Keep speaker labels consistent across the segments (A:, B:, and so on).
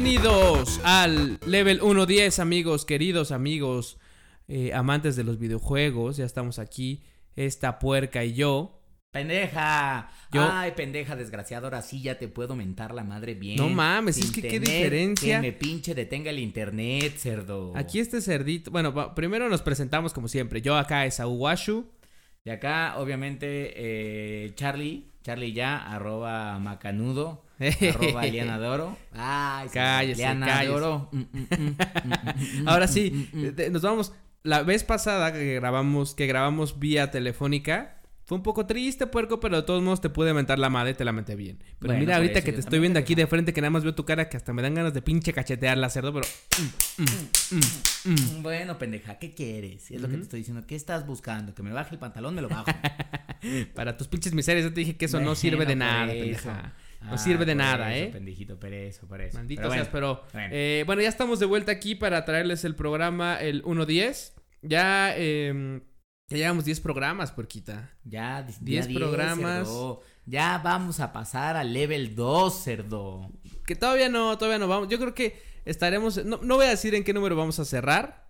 A: Bienvenidos al Level 110, amigos, queridos amigos, eh, amantes de los videojuegos. Ya estamos aquí, esta puerca y yo.
B: Pendeja.
A: Yo-
B: Ay, pendeja desgraciado, ahora sí ya te puedo mentar la madre bien.
A: No mames,
B: Sin
A: es que qué
B: tener
A: diferencia.
B: Que me pinche detenga el internet, cerdo.
A: Aquí este cerdito. Bueno, va- primero nos presentamos como siempre. Yo acá es Washu.
B: Y acá, obviamente, eh, Charlie, Charlie ya, arroba macanudo, arroba Liana de Oro. Ay,
A: Cállese,
B: Liana de
A: cállese.
B: Oro. Mm, mm, mm,
A: Ahora sí, eh, nos vamos. La vez pasada que grabamos, que grabamos vía telefónica, fue un poco triste, puerco, pero de todos modos te pude mentar la madre, te la menté bien. Pero
B: Bueno,
A: mira, ahorita
B: eso
A: que te estoy viendo aquí
B: pendeja.
A: de frente, que nada más veo tu cara, que hasta me dan ganas de pinche cachetearla, cerdo, pero. mm, mm, mm, mm.
B: Bueno, pendeja, ¿qué quieres? Es lo que te estoy diciendo. ¿Qué estás buscando? ¿Que me baje el pantalón? Me lo bajo.
A: Para tus pinches miserias, yo te dije que eso no sirve de
B: por
A: nada,
B: eso.
A: Pendeja. No
B: Ah,
A: sir- de nada,
B: eso,
A: ¿eh?
B: Pendejito, por eso.
A: Maldito
B: Pero
A: seas,
B: bueno,
A: pero.
B: bueno.
A: eh, bueno, ya estamos de vuelta aquí para traerles el programa, el 1.10. Ya. Eh, ya llevamos 10 programas, puerquita.
B: Ya, di-
A: Diez
B: ya
A: programas.
B: cerdo. Ya vamos a pasar al level 2, cerdo.
A: Que todavía no, todavía no vamos. Yo creo que estaremos. No, no voy a decir en qué número vamos a cerrar.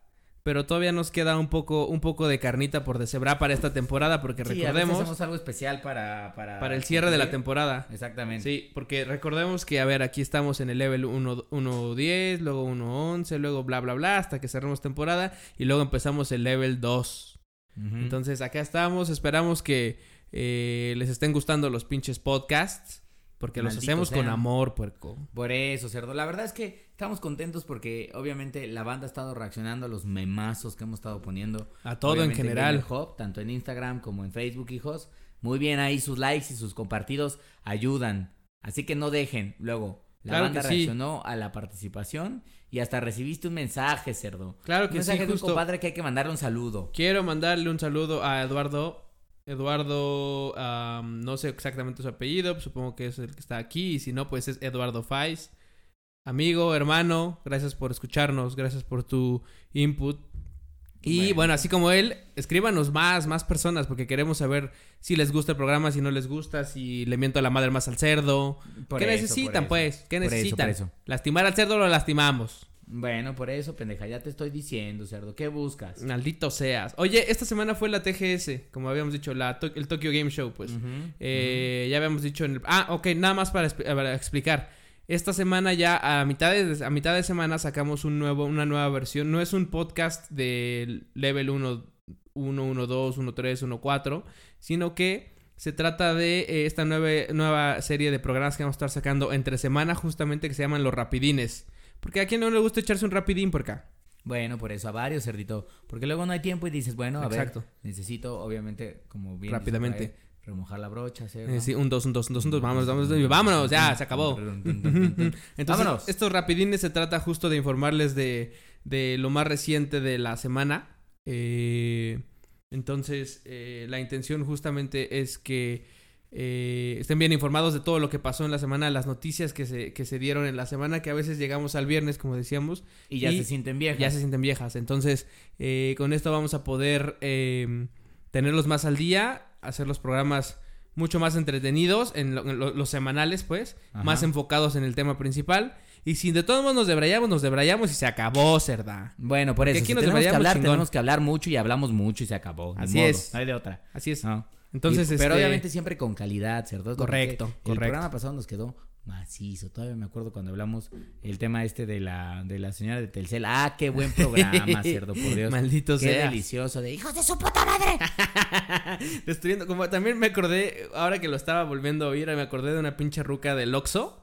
A: Pero todavía nos queda un poco, un poco de carnita por deshebrar para esta temporada. Porque
B: Sí, a
A: recordemos.
B: hacemos algo especial para... Para,
A: para el cierre de la temporada.
B: Exactamente.
A: Sí, porque recordemos que, a ver, aquí estamos en el level 1 1.10, luego 1.11, luego bla, bla, bla, hasta que cerremos temporada. Y luego empezamos el level 2.
B: Ujú.
A: Entonces, acá estamos. Esperamos que eh, les estén gustando los pinches podcasts. Porque los hacemos con amor, puerco.
B: Por eso, cerdo. La verdad es que estamos contentos porque obviamente la banda ha estado reaccionando a los memazos que hemos estado poniendo.
A: A todo en general.
B: Tanto en Instagram como en Facebook, hijos. Muy bien ahí sus likes y sus compartidos ayudan. Así que no dejen. Luego, la
A: Claro
B: banda
A: que sí.
B: reaccionó a la participación y hasta recibiste un mensaje, cerdo.
A: Claro
B: Un
A: que sí,
B: mensaje de un
A: justo.
B: compadre que hay que mandarle un saludo.
A: Quiero mandarle un saludo a Eduardo. Eduardo, am, no sé exactamente su apellido, supongo que es el que está aquí, y si no, pues es Eduardo Faiz. Amigo, hermano, gracias por escucharnos, gracias por tu input. Y
B: Bueno.
A: bueno, así como él, escríbanos más, más personas, porque queremos saber si les gusta el programa, si no les gusta, si le miento a la madre más al cerdo.
B: Por
A: ¿Qué
B: eso,
A: necesitan, pues? ¿Qué
B: Por eso,
A: necesitan?
B: por eso.
A: ¿Lastimar al cerdo lo lastimamos?
B: Bueno, por eso, pendeja, ya te estoy diciendo, cerdo. ¿Qué buscas?
A: Maldito seas. Oye, esta semana fue la TGS, como habíamos dicho, la To- el Tokyo Game Show, pues. Eh, Ya habíamos dicho en el... Ah, ok, nada más para, expli- para explicar. Esta semana ya a mitad de, a mitad de semana sacamos un nuevo, una nueva versión. No es un podcast del level 1, 1, 1, 2, 1, 3, 1, 4, sino que se trata de eh, esta nueva, nueva serie de programas que vamos a estar sacando entre semana justamente que se llaman los rapidines. Porque a quien no le gusta echarse un rapidín por acá.
B: Bueno, por eso, a varios, cerdito. Porque luego no hay tiempo y dices, bueno, a
A: Exacto.
B: ver, necesito, obviamente, como bien.
A: Rápidamente.
B: ahí, remojar la brocha, cerdo.
A: Eh, sí, un 2, un 2, un 2, un 2, vámonos, vámonos, vámonos, ya, se acabó. Entonces,
B: Vámonos.
A: estos rapidines se trata justo de informarles de, de lo más reciente de la semana. Eh, entonces, eh, la intención justamente es que eh, estén bien informados de todo lo que pasó en la semana, las noticias que se, que se dieron en la semana, que a veces llegamos al viernes, como decíamos,
B: Y ya
A: Y
B: se sienten viejas.
A: ya se sienten viejas. Entonces, eh, con esto vamos a poder eh, tenerlos más al día, hacer los programas mucho más entretenidos, en, lo- en lo- los semanales, pues,
B: Ajá.
A: más enfocados en el tema principal. Y si de todos modos nos debrayamos, nos debrayamos y se acabó, cerda.
B: Bueno, por eso,
A: aquí
B: si
A: nos
B: tenemos que hablar,
A: chingón.
B: tenemos que hablar mucho y hablamos mucho y se acabó.
A: Así
B: modo,
A: es.
B: No hay de otra.
A: Así es.
B: ¿no?
A: Entonces,
B: Y-
A: este,
B: Pero obviamente siempre con calidad, lo que-
A: Correcto,
B: El
A: correcto.
B: programa pasado nos quedó macizo. Todavía me acuerdo cuando hablamos el tema este de la, de la señora de Telcel. Ah, qué buen programa, cerdo, por Dios.
A: Maldito
B: Qué
A: sea.
B: delicioso. De hijos de su puta madre.
A: Destruyendo, como también me acordé, ahora que lo estaba volviendo a oír, me acordé de una pinche ruca del Oxxo.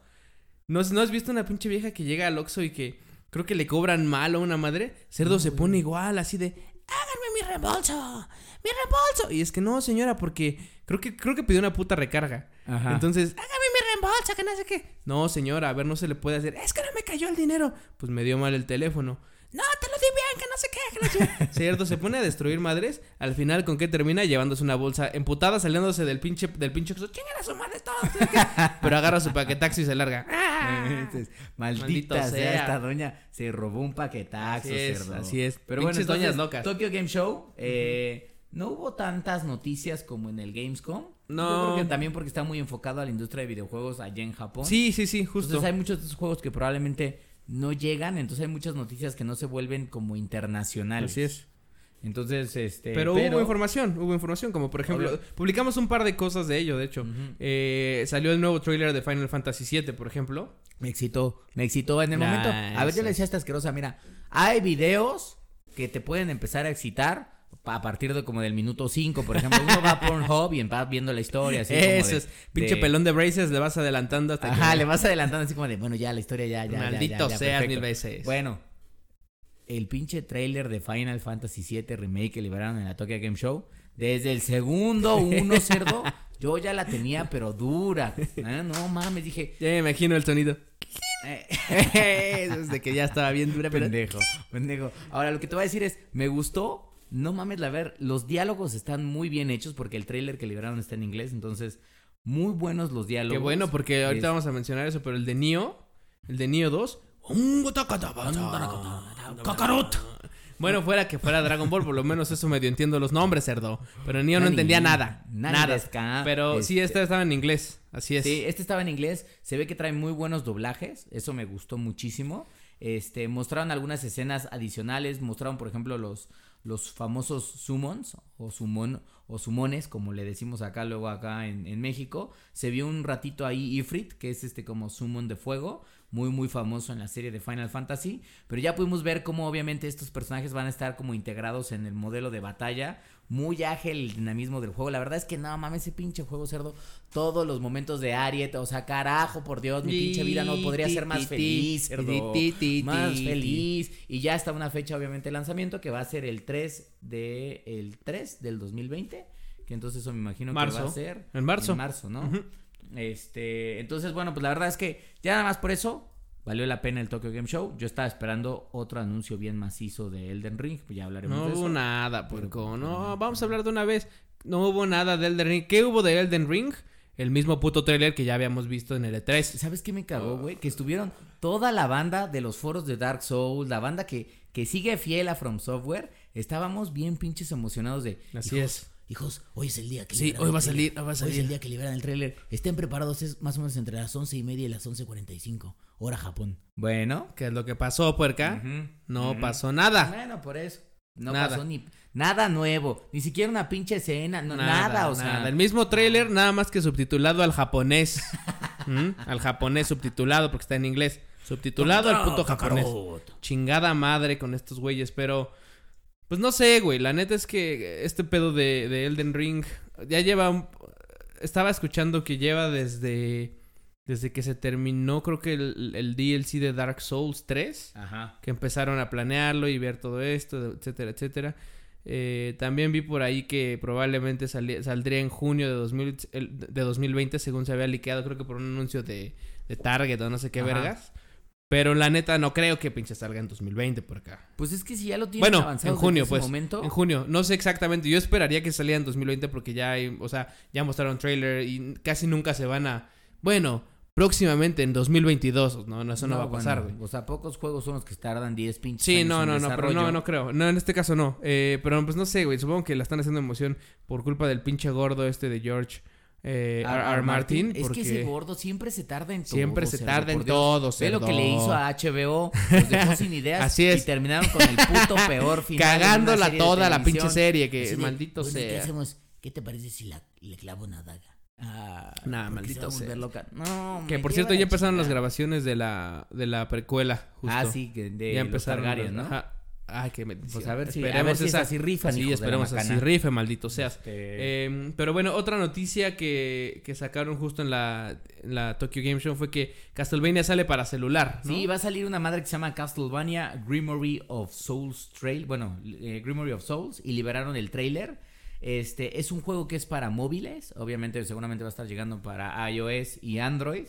A: ¿No, has- ¿No has visto una pinche vieja que llega al Oxxo y que creo que le cobran mal a una madre? Cerdo se pone igual, así de, háganme mi reembolso, mi reembolso. Y es que no, señora, porque creo que, creo que pidió una puta recarga.
B: Ajá.
A: Entonces, hágame mi reembolso, que no sé qué. No, señora, a ver, no se le puede hacer. Es que no me cayó el dinero. Pues me dio mal el teléfono. No, te lo di bien, que no sé qué. Que la chingada". Cierto, se pone a destruir madres. Al final, ¿con qué termina? Llevándose una bolsa emputada, saliéndose del pinche, del pinche a su madre todos. no sé qué". Pero agarra su paquetaxi y se larga. ¡Ah!
B: Maldita sea,
A: sea.
B: esta doña se robó un paquetazo,
A: Así es,
B: cerdo.
A: así es.
B: Pero bueno,
A: Pinches doñas
B: entonces,
A: locas.
B: Tokyo Game Show, eh, no hubo tantas noticias como en el Gamescom.
A: No.
B: Yo creo que también porque está muy enfocado a la industria de videojuegos allá en Japón.
A: Sí, sí, sí, justo.
B: Entonces hay muchos de esos juegos que probablemente no llegan, entonces hay muchas noticias que no se vuelven como internacionales.
A: Así es.
B: Entonces, este...
A: Pero, hubo información, hubo información, como por ejemplo, publicamos un par de cosas de ello, de hecho. Eh, salió el nuevo trailer de Final Fantasy VII, por ejemplo.
B: Me excitó, me excitó en el
A: Nah,
B: momento. A ver, yo le decía a esta asquerosa, mira, hay videos que te pueden empezar a excitar a partir de como del minuto 5, por ejemplo. Uno va a Pornhub y va viendo la historia así como
A: Eso
B: de-
A: es, pinche
B: de-
A: pelón de braces, le vas adelantando hasta
B: Ajá,
A: que...
B: le vas adelantando así como de, bueno, ya la historia ya, ya,
A: Maldito
B: ya, ya,
A: seas mil veces.
B: Bueno, el pinche trailer de Final Fantasy VII Remake que liberaron en la Tokyo Game Show, desde el segundo uno, cerdo, yo ya la tenía, pero dura. Ah, no mames, dije,
A: Ya me imagino el sonido. Eso es de que ya estaba bien dura, pero...
B: pendejo, pendejo. Ahora, lo que te voy a decir es, me gustó, no mames, la ver, los diálogos están muy bien hechos porque el trailer que liberaron está en inglés, entonces, muy buenos los diálogos.
A: Qué bueno, porque ahorita vamos a mencionar eso, pero el de Nioh, el de Nioh 2... Bueno, fuera que fuera Dragon Ball, por lo menos eso medio entiendo los nombres, cerdo. Pero Nioh no entendía nada. Nada.
B: ka?
A: Pero sí,
B: Este-
A: este estaba en inglés. Así es.
B: Sí, este estaba en inglés. Se ve que trae muy buenos doblajes. Eso me gustó muchísimo. Este, mostraron algunas escenas adicionales. Mostraron, por ejemplo, los, los famosos summons o sumon o sumones, como le decimos acá, luego acá en, en México. Se vio un ratito ahí Ifrit, que es este como summon de fuego. Muy, muy famoso en la serie de Final Fantasy. Pero ya pudimos ver cómo obviamente estos personajes van a estar como integrados en el modelo de batalla. Muy ágil el dinamismo del juego. La verdad es que no mames, ese pinche juego cerdo. Todos los momentos de Ariet, o sea, carajo, por Dios, mi pinche vida no podría ser más feliz, cerdo. Más feliz. Y ya está una fecha, obviamente, de lanzamiento que va a ser el 3 de el 3 del 2020. Que entonces eso me imagino que va a ser
A: En marzo.
B: En marzo, ¿no? Este, entonces, bueno, pues la verdad es que ya nada más por eso valió la pena el Tokyo Game Show. Yo estaba esperando otro anuncio bien macizo de Elden Ring, pues ya hablaremos
A: No
B: de eso.
A: hubo nada,
B: Pero,
A: puerco.
B: pues,
A: No,
B: no.
A: vamos a hablar de una vez. No hubo nada de Elden Ring. ¿Qué hubo de Elden Ring? El mismo puto trailer que ya habíamos visto en el E3.
B: ¿Sabes qué me cagó, güey? Que estuvieron toda la banda de los foros de Dark Souls, la banda que, que sigue fiel a From Software, estábamos bien pinches emocionados de...
A: Así
B: "Hijos,
A: es.
B: Hijos, hoy es el día que
A: Sí,
B: liberan
A: hoy
B: el
A: va a
B: tráiler.
A: salir, hoy va a
B: Hoy es
A: salir".
B: el día que liberan el tráiler. Estén preparados, es más o menos entre las once y media y las 11.45, hora Japón. Bueno.
A: ¿Qué es lo que pasó, puerca? No pasó nada.
B: Bueno, por eso. No
A: Nada.
B: pasó ni nada nuevo, ni siquiera una pinche escena, no, nada, o sea,
A: nada. El mismo trailer, nada más que subtitulado al japonés. ¿Mm? Al japonés subtitulado, porque está en inglés. Subtitulado al puto japonés. Chingada madre con estos güeyes, pero. Pues no sé, güey. La neta es que este pedo de, de Elden Ring ya lleva. un- Estaba escuchando que lleva desde. Desde que se terminó, creo que el, el DLC de Dark Souls 3.
B: Ajá.
A: que empezaron a planearlo y ver todo esto, etcétera, etcétera. Eh, también vi por ahí que probablemente sali- saldría en junio de, 2000 el- de 2020, según se había liqueado, creo que por un anuncio de, de Target o no sé qué
B: Ajá.
A: vergas. Pero la neta no creo que pinche salga en 2020 por acá.
B: Pues es que si ya lo tienen
A: Bueno,
B: avanzado
A: en junio,
B: ese
A: pues.
B: momento,
A: En junio, no sé exactamente. Yo esperaría que saliera en 2020 porque ya hay, o sea, ya mostraron trailer y casi nunca se van a. Bueno, próximamente en 2022. No, no eso no, va a pasar, güey.
B: bueno, O sea, pocos juegos son los que tardan 10 pinches
A: Sí,
B: años
A: no,
B: en
A: no, no, pero no, no creo. No, en este caso no. Eh, pero pues no sé, güey. Supongo que la están haciendo emoción por culpa del pinche gordo este de George eh, R. R. Martin.
B: Es que ese gordo siempre se tarda en todo.
A: siempre se
B: cerdo,
A: tarda en todo,
B: Ve lo que le hizo a HBO, los dejó sin ideas
A: Así es.
B: y terminaron con el puto peor final.
A: Cagándola toda la pinche serie, que
B: de,
A: maldito
B: bueno, ¿qué
A: sea.
B: hacemos? ¿Qué te parece si la- le clavo una daga? Ah,
A: Nah, maldito
B: se
A: sea.
B: loca. No,
A: Que por cierto ya empezaron las grabaciones de la, de la precuela, justo.
B: Ah, sí, que de
A: ya
B: los
A: empezaron.
B: Targaryen,
A: las-
B: ¿no?
A: Ajá. Ay, qué bendición.
B: Pues a ver si- a
A: Esperemos
B: ver si
A: esa-
B: esas sí rifan,
A: Sí, esperemos así rife, maldito seas.
B: Este,
A: Eh, pero bueno, otra noticia que, que sacaron justo en la, en la Tokyo Game Show fue que Castlevania sale para celular. ¿no?
B: Sí, va a salir una madre que se llama Castlevania Grimory of Souls Trail. Bueno, eh, Grimory of Souls. Y liberaron el trailer. Este es un juego que es para móviles. Obviamente, seguramente va a estar llegando para iOS y Android.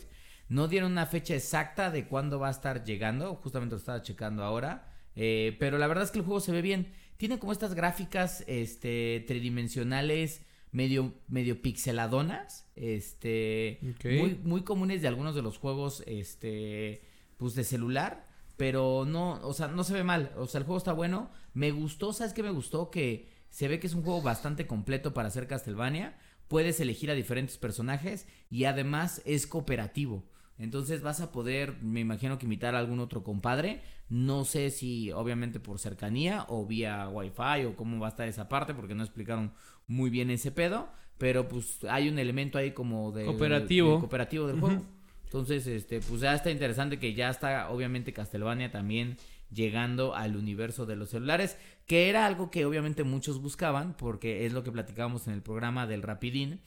B: No dieron una fecha exacta de cuándo va a estar llegando. Justamente lo estaba checando ahora. Eh, pero la verdad es que el juego se ve bien. Tiene como estas gráficas este, tridimensionales medio, medio pixeladonas. Este. Muy, muy comunes de algunos de los juegos. Este. Pues de celular. Pero no. O sea, no se ve mal. O sea, el juego está bueno. Me gustó. ¿Sabes qué me gustó? Que. se ve que es un juego bastante completo para hacer Castlevania. Puedes elegir a diferentes personajes y además es cooperativo. Entonces vas a poder, me imagino que imitar a algún otro compadre. No sé si obviamente por cercanía o vía wifi o cómo va a estar esa parte porque no explicaron muy bien ese pedo. Pero pues hay un elemento ahí como de
A: cooperativo,
B: de cooperativo del juego. Entonces, este, pues ya está interesante que ya está obviamente Castlevania también llegando al universo de los celulares, que era algo que obviamente muchos buscaban, porque es lo que platicábamos en el programa del Rapidín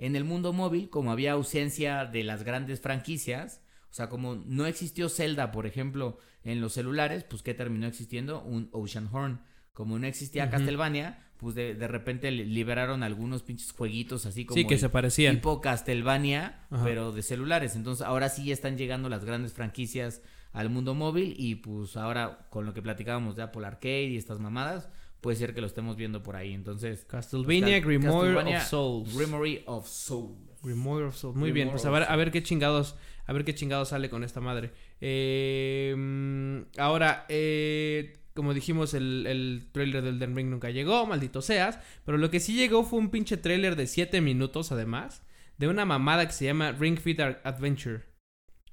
B: en el mundo móvil, como había ausencia de las grandes franquicias, o sea, como no existió Zelda, por ejemplo, en los celulares, pues ¿qué terminó existiendo? Un Ocean Horn. Como no existía Castlevania, pues de, de, repente liberaron algunos pinches jueguitos así como
A: sí, que se parecían.
B: tipo Castlevania, pero de celulares. Entonces ahora sí están llegando las grandes franquicias al mundo móvil y pues ahora con lo que platicábamos de Apple Arcade y estas mamadas, puede ser que lo estemos viendo por ahí. Entonces,
A: Castlevania, Grimoire of Souls.
B: Grimoire of Souls.
A: Grimoire of Souls. Muy bien, pues a ver, a ver qué chingados, a ver qué chingados sale con esta madre. Eh, ahora, eh, como dijimos, el, el trailer del Den Ring nunca llegó, maldito seas. Pero lo que sí llegó fue un pinche trailer de 7 minutos, además, de una mamada que se llama Ring Fit Adventure.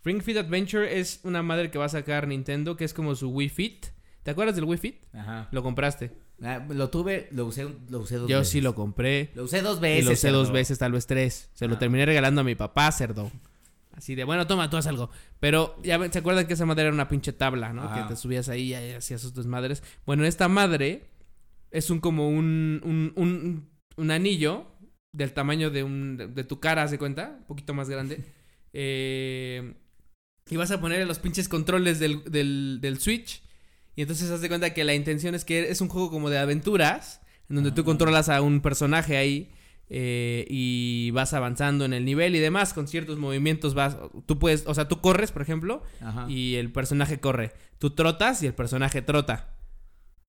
A: Ring Fit Adventure es una madre que va a sacar Nintendo, que es como su Wii Fit. ¿Te acuerdas del Wii Fit?
B: Ajá.
A: Lo compraste.
B: Ah, lo tuve, lo usé, lo usé dos
A: Yo
B: veces.
A: sí lo compré.
B: Lo usé dos veces.
A: Y lo usé dos veces, tal vez tres. Se lo
B: Ah.
A: terminé regalando a mi papá, cerdo. Así de, bueno, toma, tú haz algo. Pero ya se acuerdan que esa madre era una pinche tabla, ¿no? Que te subías ahí y hacías sus desmadres. Bueno, esta madre es un como un, un, un, un anillo del tamaño de, un, de, de tu cara, ¿haz de cuenta? Un poquito más grande. Eh, y vas a poner los pinches controles del, del, del Switch. Y entonces haz de cuenta que la intención es que es un juego como de aventuras. En donde tú controlas a un personaje ahí. eh, y vas avanzando en el nivel y demás. Con ciertos movimientos vas. Tú puedes. O sea, tú corres, por ejemplo.
B: Ajá.
A: Y el personaje corre. Tú trotas y el personaje trota.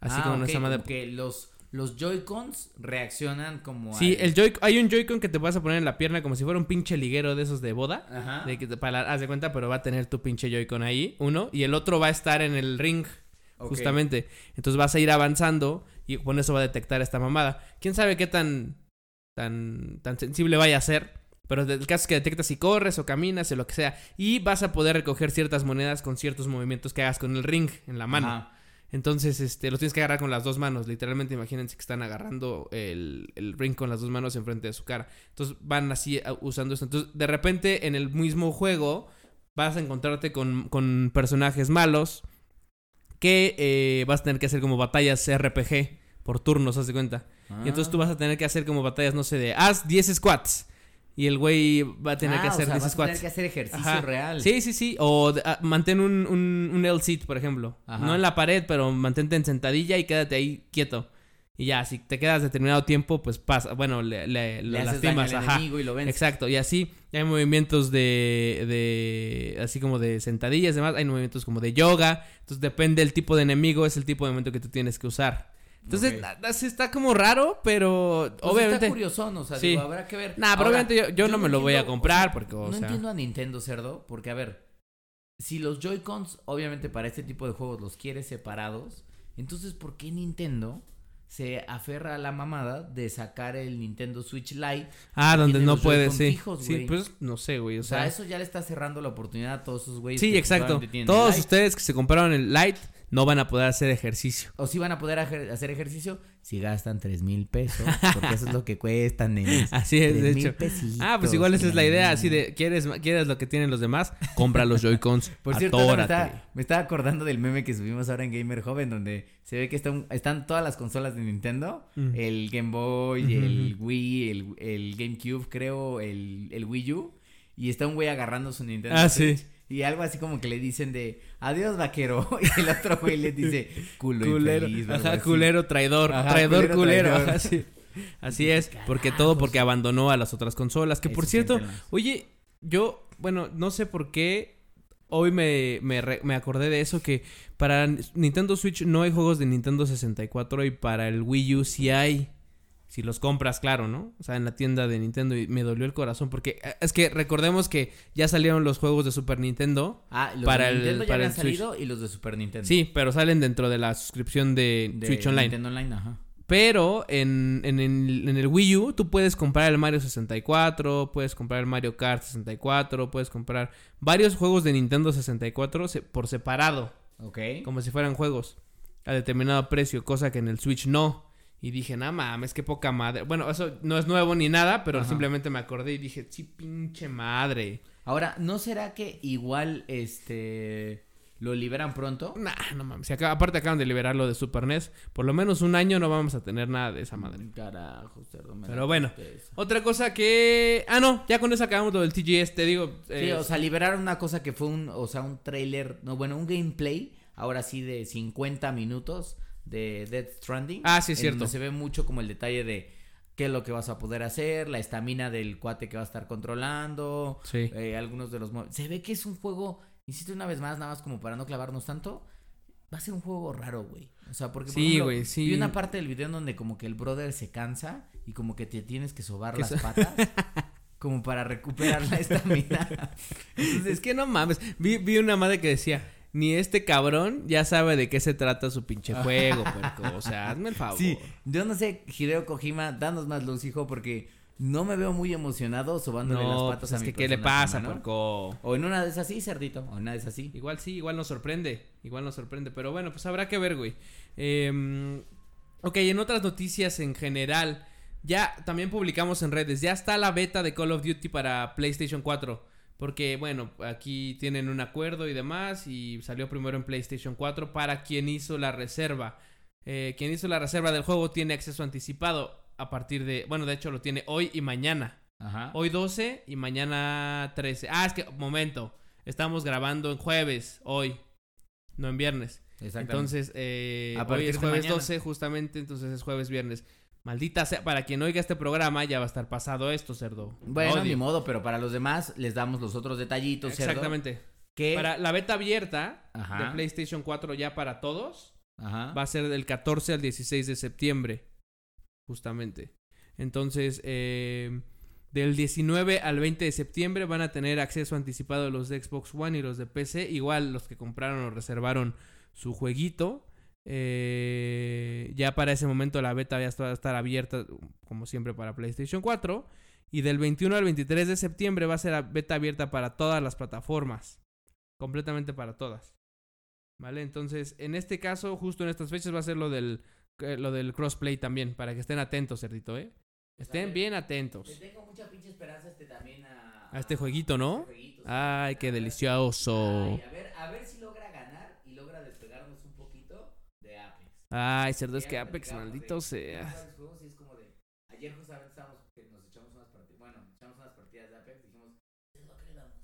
A: Así
B: Ah,
A: como
B: ok,
A: nuestra madre.
B: como que los, los Joy-Cons reaccionan como
A: Sí,
B: al-
A: el Joy hay un Joy-Con que te vas a poner en la pierna como si fuera un pinche liguero de esos de boda.
B: Ajá.
A: De que te- para, haz de cuenta, pero va a tener tu pinche Joy-Con ahí, uno. Y el otro va a estar en el ring, Justamente. Entonces vas a ir avanzando y con eso va a detectar esta mamada. ¿Quién sabe qué tan, tan, tan sensible vaya a ser? Pero el caso es que detecta si corres o caminas o lo que sea. Y vas a poder recoger ciertas monedas con ciertos movimientos que hagas con el ring en la mano.
B: Ajá.
A: Entonces, este, los tienes que agarrar con las dos manos. Literalmente, imagínense que están agarrando el, el ring con las dos manos enfrente de su cara. Entonces, van así a- usando esto. Entonces, de repente, en el mismo juego, vas a encontrarte con, con personajes malos que eh, vas a tener que hacer como batallas RPG por turnos, haz de cuenta. Y entonces
B: Ah.
A: tú vas a tener que hacer como batallas, no sé, de haz 10 squats. Y el güey va a tener
B: Ah,
A: que
B: o
A: hacer
B: sea,
A: 10
B: vas a
A: squats.
B: tener que hacer ejercicio
A: Ajá.
B: real.
A: Sí, sí, sí. O de- ah, mantén un, un, un L-sit, por ejemplo.
B: Ajá.
A: No en la pared, pero mantente en sentadilla y quédate ahí quieto. Y ya, si te quedas determinado tiempo, pues pasa. Bueno, le, le, lo
B: Le haces daño
A: lastimas.
B: al
A: Ajá.
B: y lo vences.
A: Exacto. Y así hay movimientos de, de. Así como de sentadillas, demás. Hay movimientos como de yoga. Entonces depende del tipo de enemigo, es el tipo de movimiento que tú tienes que usar. Entonces, así está como raro, pero
B: Pues
A: obviamente.
B: Está curiosón, o sea,
A: Sí.
B: digo, habrá que ver.
A: Nah, pero
B: Ahora,
A: obviamente yo, yo no me lo voy a
B: o
A: comprar
B: sea,
A: porque, o
B: no
A: sea.
B: entiendo a Nintendo, cerdo, porque a ver, si los Joy-Cons, obviamente para este tipo de juegos los quiere separados, entonces ¿por qué Nintendo se aferra a la mamada de sacar el Nintendo Switch Lite?
A: Ah, donde no puede, sí.
B: fijos,
A: sí, pues no sé, güey.
B: O
A: O
B: sea,
A: sea,
B: eso ya le está cerrando la oportunidad a todos esos güeyes.
A: Sí, exacto. Todos
B: Lite.
A: ustedes que se compraron el Lite no van a poder hacer ejercicio.
B: O si van a poder hacer ejercicio si gastan tres mil pesos, porque eso es lo que cuestan, nenes.
A: Así es, de
B: Tres mil
A: hecho.
B: pesitos,
A: Ah, pues igual esa es la idea, así de, ¿quieres, ¿quieres lo que tienen los demás? Compra los Joy-Cons.
B: Por cierto, me estaba, me estaba acordando del meme que subimos ahora en Gamer Joven, donde se ve que están, están todas las consolas de Nintendo,
A: Mm.
B: el Game Boy, el Wii, el, el GameCube, creo, el, el Wii U, y está un güey agarrando su Nintendo
A: Ah,
B: Switch,
A: sí.
B: Y algo así como que le dicen de, adiós vaquero, y el otro güey le dice, culo
A: Culero.
B: infeliz,
A: Ajá, culero, traidor.
B: Ajá,
A: traidor,
B: culero,
A: culero.
B: traidor.
A: Ajá, sí. Así es, porque todo porque abandonó a las otras consolas. Que por
B: Eso
A: cierto, oye, yo, bueno, no sé por qué hoy me, me, me acordé de eso, que para Nintendo Switch no hay juegos de Nintendo 64 y para el Wii U sí hay. Si los compras, claro, ¿no? O sea, en la tienda de Nintendo y me dolió el corazón porque eh, es que recordemos que ya salieron los juegos de Super Nintendo.
B: Ah, los
A: para
B: de
A: el-
B: Nintendo ya
A: para
B: habían
A: el Switch.
B: salido y los de Super Nintendo.
A: Sí, pero salen dentro de la suscripción de,
B: de
A: Switch Online.
B: Nintendo Online, ajá.
A: Pero en, en, el, en el Wii U tú puedes comprar el Mario 64, puedes comprar el Mario Kart 64, puedes comprar varios juegos de Nintendo 64 se- por separado,
B: Ok.
A: como si fueran juegos a determinado precio, cosa que en el Switch no. Y dije, nada mames, qué poca madre. Bueno, eso no es nuevo ni nada, pero
B: Ajá.
A: simplemente me acordé y dije, sí, pinche madre.
B: Ahora, ¿no será que igual este lo liberan pronto?
A: Nah, no mames. Si acá- aparte acaban de liberarlo de Super NES. Por lo menos un año no vamos a tener nada de esa madre.
B: Carajo, cerdo,
A: Pero bueno. Otra cosa que... Ah, no. Ya con eso acabamos lo del TGS. Te digo...
B: Sí,
A: eh,
B: o sea, liberaron una cosa que fue un, o sea, un trailer, no, bueno, un gameplay, ahora sí de 50 minutos de Death Stranding.
A: Ah, sí, es cierto.
B: donde se ve mucho como el detalle de qué es lo que vas a poder hacer, la estamina del cuate que va a estar controlando,
A: Sí.
B: eh, algunos de los... Se ve que es un juego, insisto una vez más, nada más como para no clavarnos tanto, va a ser un juego raro, güey. O sea, porque... por
A: Sí,
B: ejemplo,
A: sí.
B: Vi una parte del video en donde como que el brother se cansa y como que te tienes que sobar
A: Que
B: las
A: so-
B: patas. Como para recuperar la estamina.
A: Entonces, es que no mames. Vi, vi una madre que decía... Ni este cabrón ya sabe de qué se trata su pinche juego, puerco. O sea, hazme el favor.
B: Sí, yo no sé, Hideo Kojima, danos más luz, hijo, porque no me veo muy emocionado sobándole las
A: No,
B: patas
A: pues
B: a
A: es
B: mi
A: que ¿qué le pasa,
B: ¿no?
A: puerco?
B: O en una de esas sí, cerdito, o en una de esas sí.
A: Igual sí, igual nos sorprende. Igual nos sorprende. Pero bueno, pues habrá que ver, güey. Eh, ok, en otras noticias en general. Ya también publicamos en redes. Ya está la beta de Call of Duty para PlayStation 4. Porque, bueno, aquí tienen un acuerdo y demás. Y salió primero en PlayStation 4 para quien hizo la reserva. Eh, quien hizo la reserva del juego tiene acceso anticipado a partir de. Bueno, de hecho lo tiene hoy y mañana.
B: Ajá.
A: Hoy 12 y mañana 13. Ah, es que, momento. Estamos grabando en jueves, hoy. No en viernes. Entonces, eh,
B: A
A: hoy es jueves
B: mañana.
A: 12, justamente. Entonces es jueves, viernes. Maldita sea, para quien oiga este programa ya va a estar pasado esto, cerdo.
B: bueno,
A: Odio.
B: ni modo, pero para los demás les damos los otros detallitos, cerdo,
A: Exactamente.
B: Que...
A: Para la beta abierta
B: Ajá.
A: de PlayStation 4 ya para todos
B: Ajá.
A: va a ser del 14 al 16 de septiembre. Justamente. Entonces, eh, del 19 al 20 de septiembre van a tener acceso anticipado los de Xbox One y los de PC. Igual los que compraron o reservaron su jueguito. Eh, ya para ese momento la beta ya va a estar abierta, como siempre, para PlayStation 4. Y del 21 al 23 de septiembre va a ser la beta abierta para todas las plataformas. Completamente para todas. ¿Vale? Entonces, en este caso, justo en estas fechas va a ser lo del, eh, lo del crossplay también, para que estén atentos, cerdito, ¿eh? Estén bien atentos.
B: Le tengo mucha pinche esperanza este también a...
A: A este jueguito, ¿no?
B: este jueguito.
A: Ay, qué delicioso.
B: Ay, a ver, a ver si logra ganar y logra despegarnos un poquito de Apex.
A: Ay, cerdo, es que Apex, maldito sea.
B: de varios juegos y es como de- Ayer justamente estábamos, que nos echamos unas partidas, bueno, echamos unas partidas de Apex, dijimos, ¿qué es lo que le damos?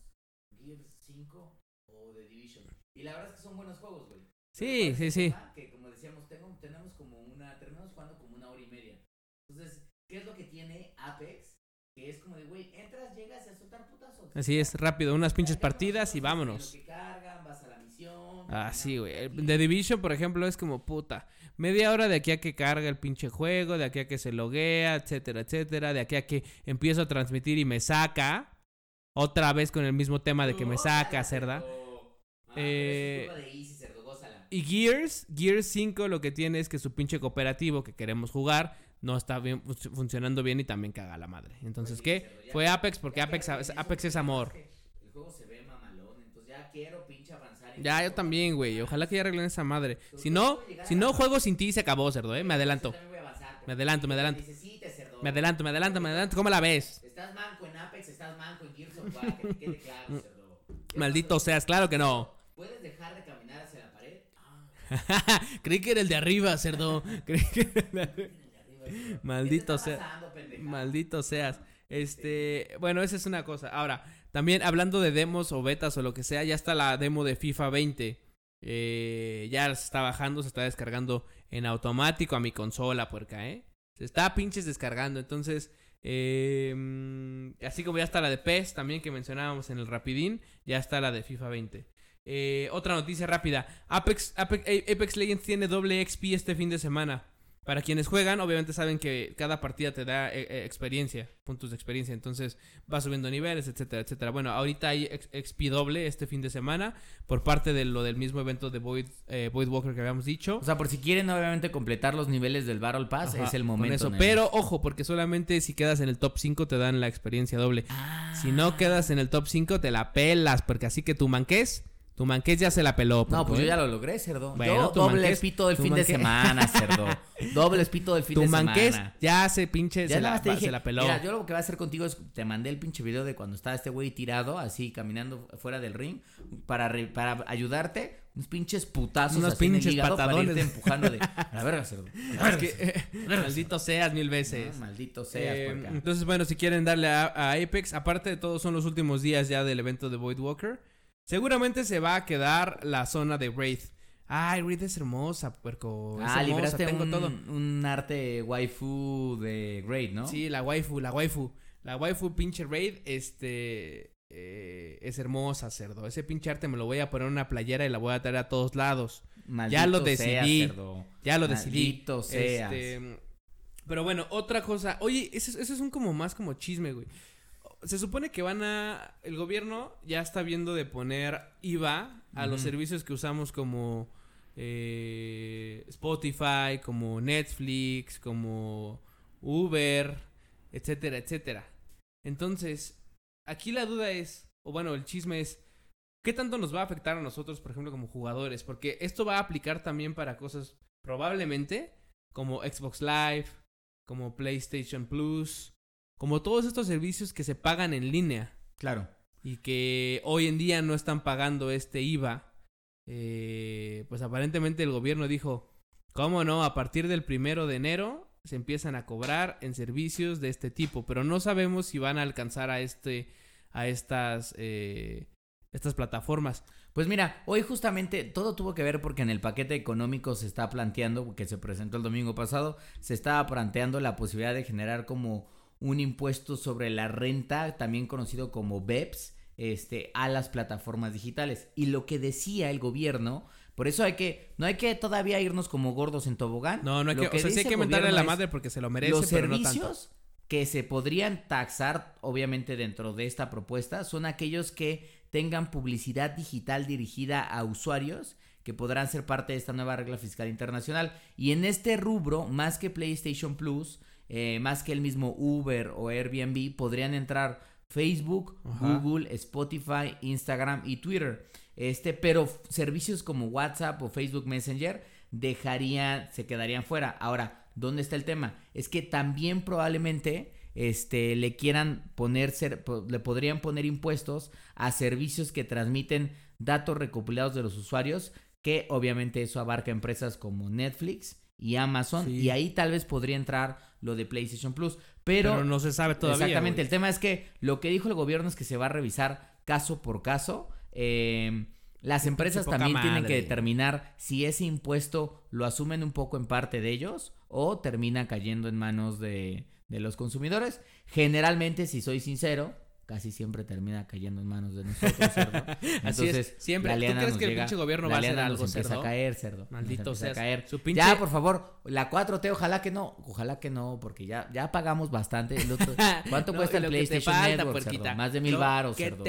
B: ¿Gears 5 o The Division? Y la verdad es que son buenos juegos, güey.
A: Sí, sí, sí.
B: Que como decíamos, tengo, tenemos como una, terminamos jugando como una hora y media. Entonces, ¿qué es lo que tiene Apex? Que es como de, güey, entras, llegas y a soltar putazos.
A: Así es, rápido, unas pinches partidas y vámonos.
B: Misión,
A: Ah, güey.
B: aquí.
A: The Division, por ejemplo, es como puta. Media hora de aquí a que carga el pinche juego, de aquí a que se loguea, etcétera, etcétera. De aquí a que empiezo a transmitir y me saca. Otra vez con el mismo tema de que me saca, cerda.
B: Ah,
A: Eh. Y Gears, Gears 5 lo que tiene es que su pinche cooperativo que queremos jugar no está bien fun- funcionando bien y también caga la madre. Entonces, ¿qué? Fue Apex porque Apex, Apex es amor.
B: El juego se ve mamalón, entonces ya quiero
A: Ya, yo también, güey. Ojalá que ya arreglen esa madre. Si no, si no juego sin ti se acabó, cerdo, eh. Me adelanto. Me adelanto, me adelanto.
B: cerdo.
A: Me adelanto, me adelanto, me adelanto. ¿Cómo la ves?
B: Estás manco en Apex, estás manco en Gears of War, que te quede claro, cerdo. ¿Qué
A: Maldito seas, claro que no.
B: ¿Puedes dejar de caminar hacia la pared?
A: Creí que era el de arriba, cerdo. Creí que era el de arriba.
B: cerdo.
A: Maldito
B: ¿Qué te
A: sea.
B: está pasando, pendeja?
A: Maldito seas. Este, bueno, esa es una cosa. Ahora, también hablando de demos o betas o lo que sea, ya está la demo de FIFA 20. Eh, ya se está bajando, se está descargando en automático a mi consola, puerca, ¿eh? Se está pinches descargando. Entonces, mm, así como ya está la de PES también que mencionábamos en el Rapidín, ya está la de FIFA 20. Eh, otra noticia rápida. Apex, Apex, Apex Legends tiene doble XP este fin de semana. Para quienes juegan, obviamente saben que cada partida te da eh, eh, experiencia, puntos de experiencia, entonces vas subiendo niveles, etcétera, etcétera. Bueno, ahorita hay XP doble este fin de semana por parte de lo del mismo evento de Void, eh, Void Walker que habíamos dicho.
B: O sea, por si quieren obviamente completar los niveles del Battle Pass, es el momento.
A: Pero ojo, porque solamente si quedas en el top 5 te dan la experiencia doble. Si no ah. quedas en el top 5 te la pelas, porque así que tu manques tu manqués ya se la peló.
B: No, pues yo ya lo logré, cerdo. Bueno, doble espito del fin de semana, cerdo. doble espito del fin de semana. Tu manqués
A: ya se pinche, se, la, se la peló.
B: Mira, yo lo que voy a hacer contigo es, te mandé el pinche video de cuando estaba este güey tirado, así, caminando fuera del ring, para, para ayudarte, unos pinches putazos
A: unos pinches patadones.
B: Para empujando de, a ver, cerdo. es
A: que, maldito seas mil veces.
B: maldito seas.
A: Eh, entonces, bueno, si quieren darle a, a Apex, aparte de todo, son los últimos días ya del evento de Void Walker. Seguramente se va a quedar la zona de Wraith. Ay, Wraith es hermosa, puerco.
B: ah, libraste tengo un, todo. un arte waifu de Wraith, ¿no?
A: Sí, la waifu, la waifu. La waifu pinche Wraith, este... Eh, es hermosa, cerdo. Ese pinche arte me lo voy a poner en una playera y la voy a traer a todos lados. ya lo decidí. Ya lo decidí.
B: Seas. Este,
A: pero bueno, otra cosa. Oye, eso, eso es un como más como chisme, güey se supone que van a. El gobierno ya está viendo de poner IVA a los servicios que usamos como eh, Spotify, como Netflix, como Uber, etcétera, etcétera. Entonces, aquí la duda es, o bueno, el chisme es, ¿qué tanto nos va a afectar a nosotros, por ejemplo, como jugadores? Porque esto va a aplicar también para cosas probablemente como Xbox Live, como PlayStation Plus, como todos estos servicios que se pagan en línea.
B: Claro.
A: Y que hoy en día no están pagando este IVA. Eh, pues aparentemente el gobierno dijo, ¿cómo no? A partir del primero de enero se empiezan a cobrar en servicios de este tipo, pero no sabemos si van a alcanzar a este, a estas, eh, estas plataformas.
B: Pues mira, hoy justamente todo tuvo que ver porque en el paquete económico se está planteando, que se presentó el domingo pasado, se estaba planteando la posibilidad de generar como un impuesto sobre la renta, también conocido como BEPS, este, a las plataformas digitales. Y lo que decía el gobierno, por eso hay que, no hay que todavía irnos como gordos en tobogán.
A: No, no hay que, o sea, sí hay que mentarle a la madre porque se lo merece.
B: Los servicios que se podrían taxar, obviamente, dentro de esta propuesta, son aquellos que tengan publicidad digital dirigida a usuarios que podrán ser parte de esta nueva regla fiscal internacional. Y en este rubro, más que PlayStation Plus, eh, más que el mismo Uber o Airbnb, podrían entrar Facebook, Google, Spotify, Instagram y Twitter. Este, pero servicios como WhatsApp o Facebook Messenger dejarían, se quedarían fuera. Ahora, ¿dónde está el tema? Es que también probablemente este, le quieran poner, le podrían poner impuestos a servicios que transmiten datos recopilados de los usuarios, que obviamente eso abarca empresas como Netflix y Amazon, y ahí tal vez podría entrar lo de PlayStation Plus. Pero,
A: no se sabe todavía.
B: Exactamente, el tema es que lo que dijo el gobierno es que se va a revisar caso por caso. Eh, las empresas también tienen que determinar si ese impuesto lo asumen un poco en parte de ellos o termina cayendo en manos de, de los consumidores. Generalmente, si soy sincero, casi siempre termina cayendo en manos de nosotros, cerdo.
A: Así es, siempre. ¿Tú crees que el pinche gobierno va a hacer algo,
B: cerdo? a caer, cerdo.
A: Maldito sea.
B: Ya, por favor, la 4T, ojalá que no, ojalá que no, porque ya, ya pagamos bastante. ¿Cuánto cuesta el PlayStation Network, cerdo? Más de mil baros, cerdo.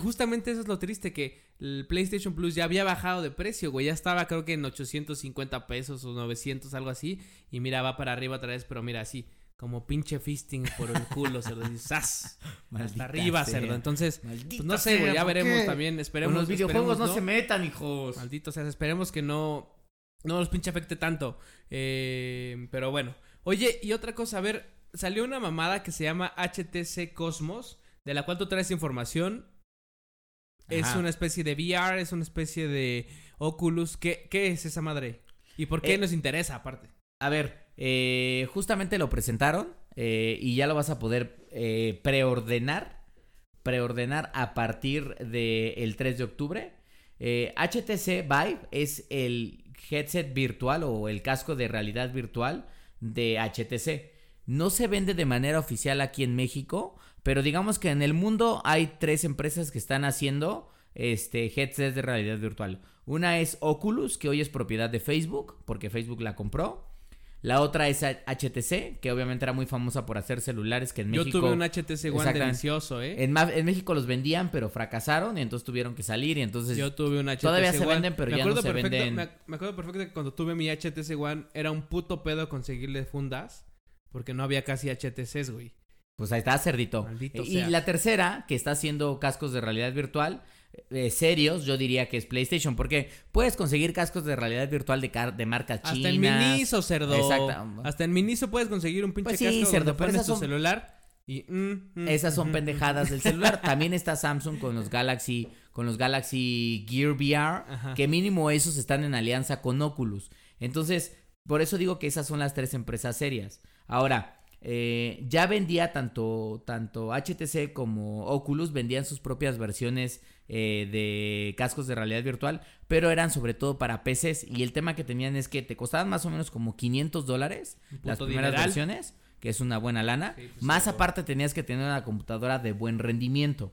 A: justamente eso es lo triste, que el PlayStation Plus ya había bajado de precio, güey. Ya estaba creo que en 850 pesos o 900, algo así. Y mira, va para arriba otra vez, pero mira, así como pinche fisting por el culo, cerdo. Hasta arriba, cerdo. Entonces, pues no sé, güey, ya veremos también. Esperemos.
B: los videojuegos no, se metan, hijos.
A: Maldito sea, esperemos que no, no los pinche afecte tanto. Eh, pero bueno. Oye, y otra cosa, a ver, salió una mamada que se llama HTC Cosmos, de la cual tú traes información. Es una especie de VR, es una especie de Oculus. ¿Qué, qué es esa madre? ¿Y por qué eh, nos interesa aparte?
B: A ver, eh, justamente lo presentaron eh, y ya lo vas a poder eh, preordenar. Preordenar a partir del 3 de octubre. HTC Vive es el headset virtual o el casco de realidad virtual de HTC. No se vende de manera oficial aquí en México, pero digamos que en el mundo hay tres empresas que están haciendo este headsets de realidad virtual. Una es Oculus, que hoy es propiedad de Facebook, porque Facebook la compró. La otra es HTC, que obviamente era muy famosa por hacer celulares que en México...
A: Yo tuve un HTC One delicioso, ¿eh?
B: En, en, México los vendían, pero fracasaron y entonces tuvieron que salir y entonces...
A: Yo tuve un HTC
B: Todavía se venden, pero ya no se venden...
A: Me, me, acuerdo perfecto que cuando tuve mi HTC One era un puto pedo conseguirle fundas porque no había casi HTCs, güey.
B: Pues ahí está, cerdito.
A: Maldito
B: y
A: sea.
B: la tercera, que está haciendo cascos de realidad virtual, eh, serios, yo diría que es PlayStation, porque puedes conseguir cascos de realidad virtual de, car de marcas chinas.
A: Hasta en Miniso, cerdo.
B: Exacto.
A: Hasta en Miniso puedes conseguir un pinche
B: Pues sí,
A: casco
B: cerdo,
A: donde
B: pero
A: pones tu
B: son-
A: celular y... mm, mm,
B: Esas son
A: mm,
B: pendejadas del celular. También está Samsung con los Galaxy, con los Galaxy Gear VR,
A: Ajá.
B: que mínimo esos están en alianza con Oculus. Entonces, por eso digo que esas son las tres empresas serias. Ahora, eh, ya vendía tanto, tanto HTC como Oculus, vendían sus propias versiones eh, de cascos de realidad virtual, pero eran sobre todo para PCs. Y el tema que tenían es que te costaban más o menos como 500 dólares las primeras
A: dineral.
B: versiones, que es una buena lana.
A: Sí, pues,
B: más aparte tenías que tener una computadora de buen rendimiento.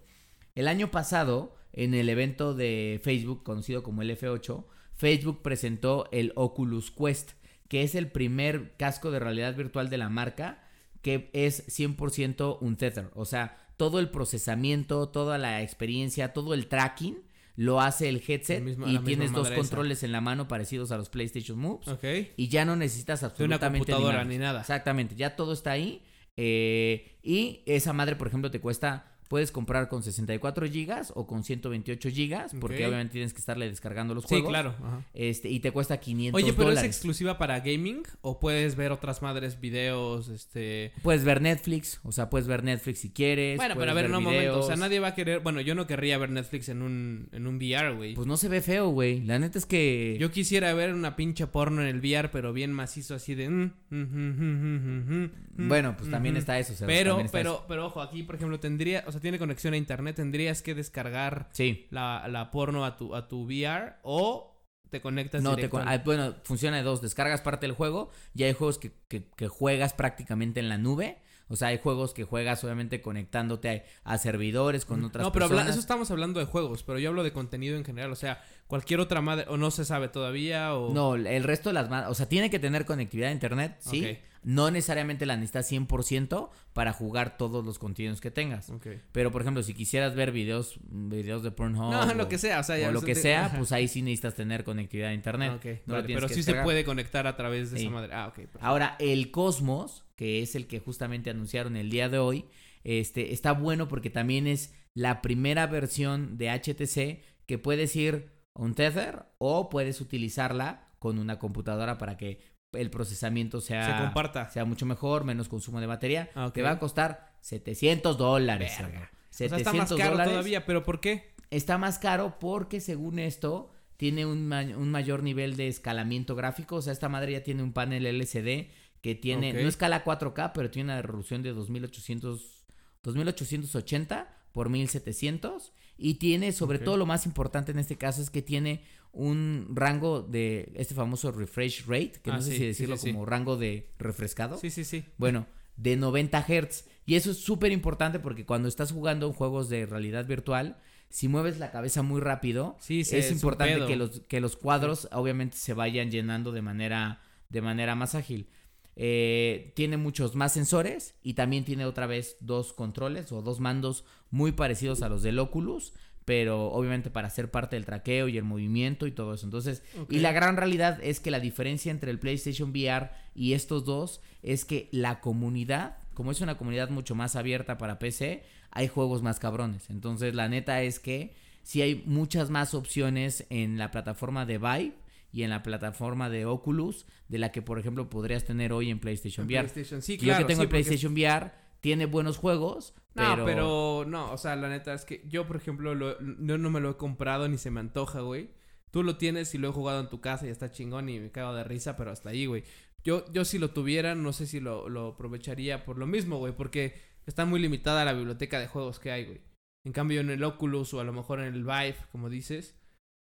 B: El año pasado, en el evento de Facebook, conocido como el F8, Facebook presentó el Oculus Quest, que es el primer casco de realidad virtual de la marca que es 100% un tether. O sea, todo el procesamiento, toda la experiencia, todo el tracking lo hace el headset
A: mismo-
B: y tienes dos
A: esa.
B: controles en la mano parecidos a los PlayStation Moves y ya no necesitas
A: De una
B: absolutamente
A: computadora ni nada.
B: Exactamente, ya todo está ahí. eh, y esa madre, por ejemplo, te cuesta, puedes comprar con 64 gigas o con 128 gigas, porque obviamente tienes que estarle descargando los
A: Sí,
B: juegos.
A: claro. ajá.
B: Este, y te cuesta 500
A: Oye, pero
B: dólares.
A: es exclusiva para gaming o puedes ver otras madres, videos, este...
B: Puedes ver Netflix, o sea, puedes ver Netflix si quieres.
A: Bueno, pero a ver, no, un momento. O sea,
B: videos.
A: nadie va a querer... Bueno, yo no querría ver Netflix en un, en un VR, güey.
B: Pues no se ve feo, güey. La neta es que...
A: Yo quisiera ver una pinche porno en el VR, pero bien macizo así de... mm, mm, mm,
B: Bueno, pues también está eso. Sebas,
A: Pero,
B: eso.
A: pero, pero ojo, aquí, por ejemplo, tendría... O sea, tiene conexión a internet. Tendrías que descargar
B: Sí.
A: la, la porno a tu, a tu VR o te conectas
B: No, te
A: directo
B: ah, bueno, funciona de dos. Descargas parte del juego y hay juegos que, que, que juegas prácticamente en la nube. O sea, hay juegos que juegas obviamente conectándote a, a servidores con otras
A: No, pero habla-
B: personas.
A: eso estamos hablando de juegos, pero yo hablo de contenido en general, o sea, cualquier otra madre, o no se sabe todavía, o...
B: No, el resto de las ma- o sea, tiene que tener conectividad a internet, sí.
A: Ok.
B: No necesariamente la necesitas 100% para jugar todos los contenidos que tengas. Pero por ejemplo, si quisieras ver videos videos de Pornhub
A: No,
B: o,
A: lo que sea, o sea, ya
B: o lo que
A: te-
B: sea,
A: ajá.
B: pues ahí sí necesitas tener conectividad a internet.
A: Ah,
B: No
A: vale, pero sí se puede conectar a través de
B: Sí.
A: esa madre. Ah, ok. perfecto.
B: Ahora, el Cosmos, que es el que justamente anunciaron el día de hoy, este, está bueno porque también es la primera versión de HTC que puedes ir un Tether o puedes utilizarla con una computadora para que el procesamiento sea,
A: Se comparta.
B: sea mucho mejor, menos consumo de batería.
A: Ah.
B: Te va a costar 700 dólares.
A: Verga. O sea,
B: 700
A: está más caro
B: dólares.
A: todavía, pero ¿por qué?
B: Está más caro porque según esto tiene un, ma- un mayor nivel de escalamiento gráfico. O sea, esta madre ya tiene un panel LCD que tiene, no escala 4K, pero tiene una resolución de 2800, 2880 por 1700. Y tiene, sobre todo lo más importante en este caso, es que tiene un rango de este famoso refresh rate, que
A: Ah,
B: no sé
A: sí,
B: si decirlo
A: sí, sí.
B: como rango de refrescado.
A: Sí, sí, sí.
B: Bueno, de 90 Hz. Y eso es súper importante porque cuando estás jugando en juegos de realidad virtual, si mueves la cabeza muy rápido,
A: Sí, sí,
B: es
A: es
B: importante que los, que los cuadros obviamente se vayan llenando de manera, de manera más ágil. Eh, tiene muchos más sensores y también tiene otra vez dos controles o dos mandos muy parecidos a los del Oculus, pero obviamente para ser parte del traqueo y el movimiento y todo eso. Entonces, y la gran realidad es que la diferencia entre el PlayStation VR y estos dos es que la comunidad, como es una comunidad mucho más abierta para PC, hay juegos más cabrones. Entonces, la neta es que sí hay muchas más opciones en la plataforma de Vive y en la plataforma de Oculus de la que, por ejemplo, podrías tener hoy en PlayStation
A: En
B: VR.
A: PlayStation, sí,
B: Yo que tengo
A: sí,
B: el
A: porque-
B: PlayStation VR tiene buenos juegos,
A: No,
B: pero...
A: pero... no, o sea, la neta es que yo, por ejemplo, lo- yo no me lo he comprado ni se me antoja, güey. Tú lo tienes y lo he jugado en tu casa y está chingón y me cago de risa, pero hasta ahí, güey. Yo, yo si lo tuviera, no sé si lo, lo aprovecharía por lo mismo, güey, porque está muy limitada la biblioteca de juegos que hay, güey. En cambio, en el Oculus o a lo mejor en el Vive, como dices,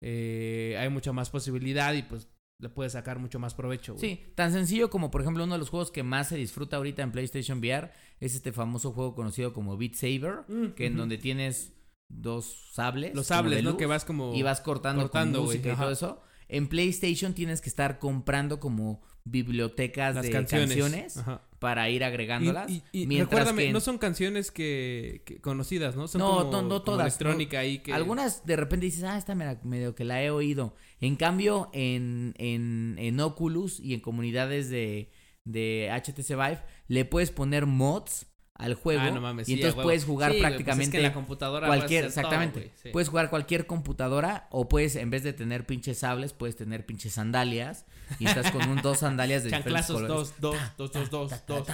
A: eh, hay mucha más posibilidad y pues le puedes sacar mucho más provecho, güey.
B: Sí, tan sencillo como por ejemplo uno de los juegos que más se disfruta ahorita en PlayStation VR es este famoso juego conocido como Beat Saber,
A: Mm,
B: que en donde tienes dos sables.
A: Los sables, ¿no? Que vas como...
B: y vas cortando,
A: cortando,
B: con
A: güey,
B: y todo eso. En PlayStation tienes que estar comprando como bibliotecas de canciones, para ir agregándolas.
A: Y, y, recuérdame, no son canciones que, conocidas, ¿no? Son no, como, no, todas. electrónica ahí que...
B: Algunas de repente dices, ah, esta medio que la he oído. En cambio, en, en, en Oculus y en comunidades de, de HTC Vive, le puedes poner mods al juego ah, no mames, y entonces puedes jugar pues prácticamente
A: la computadora
B: cualquier exactamente puedes jugar cualquier computadora o puedes en vez de tener pinches sables puedes tener pinches sandalias y estás con un dos sandalias de diferentes colores
A: dos dos dos dos dos dos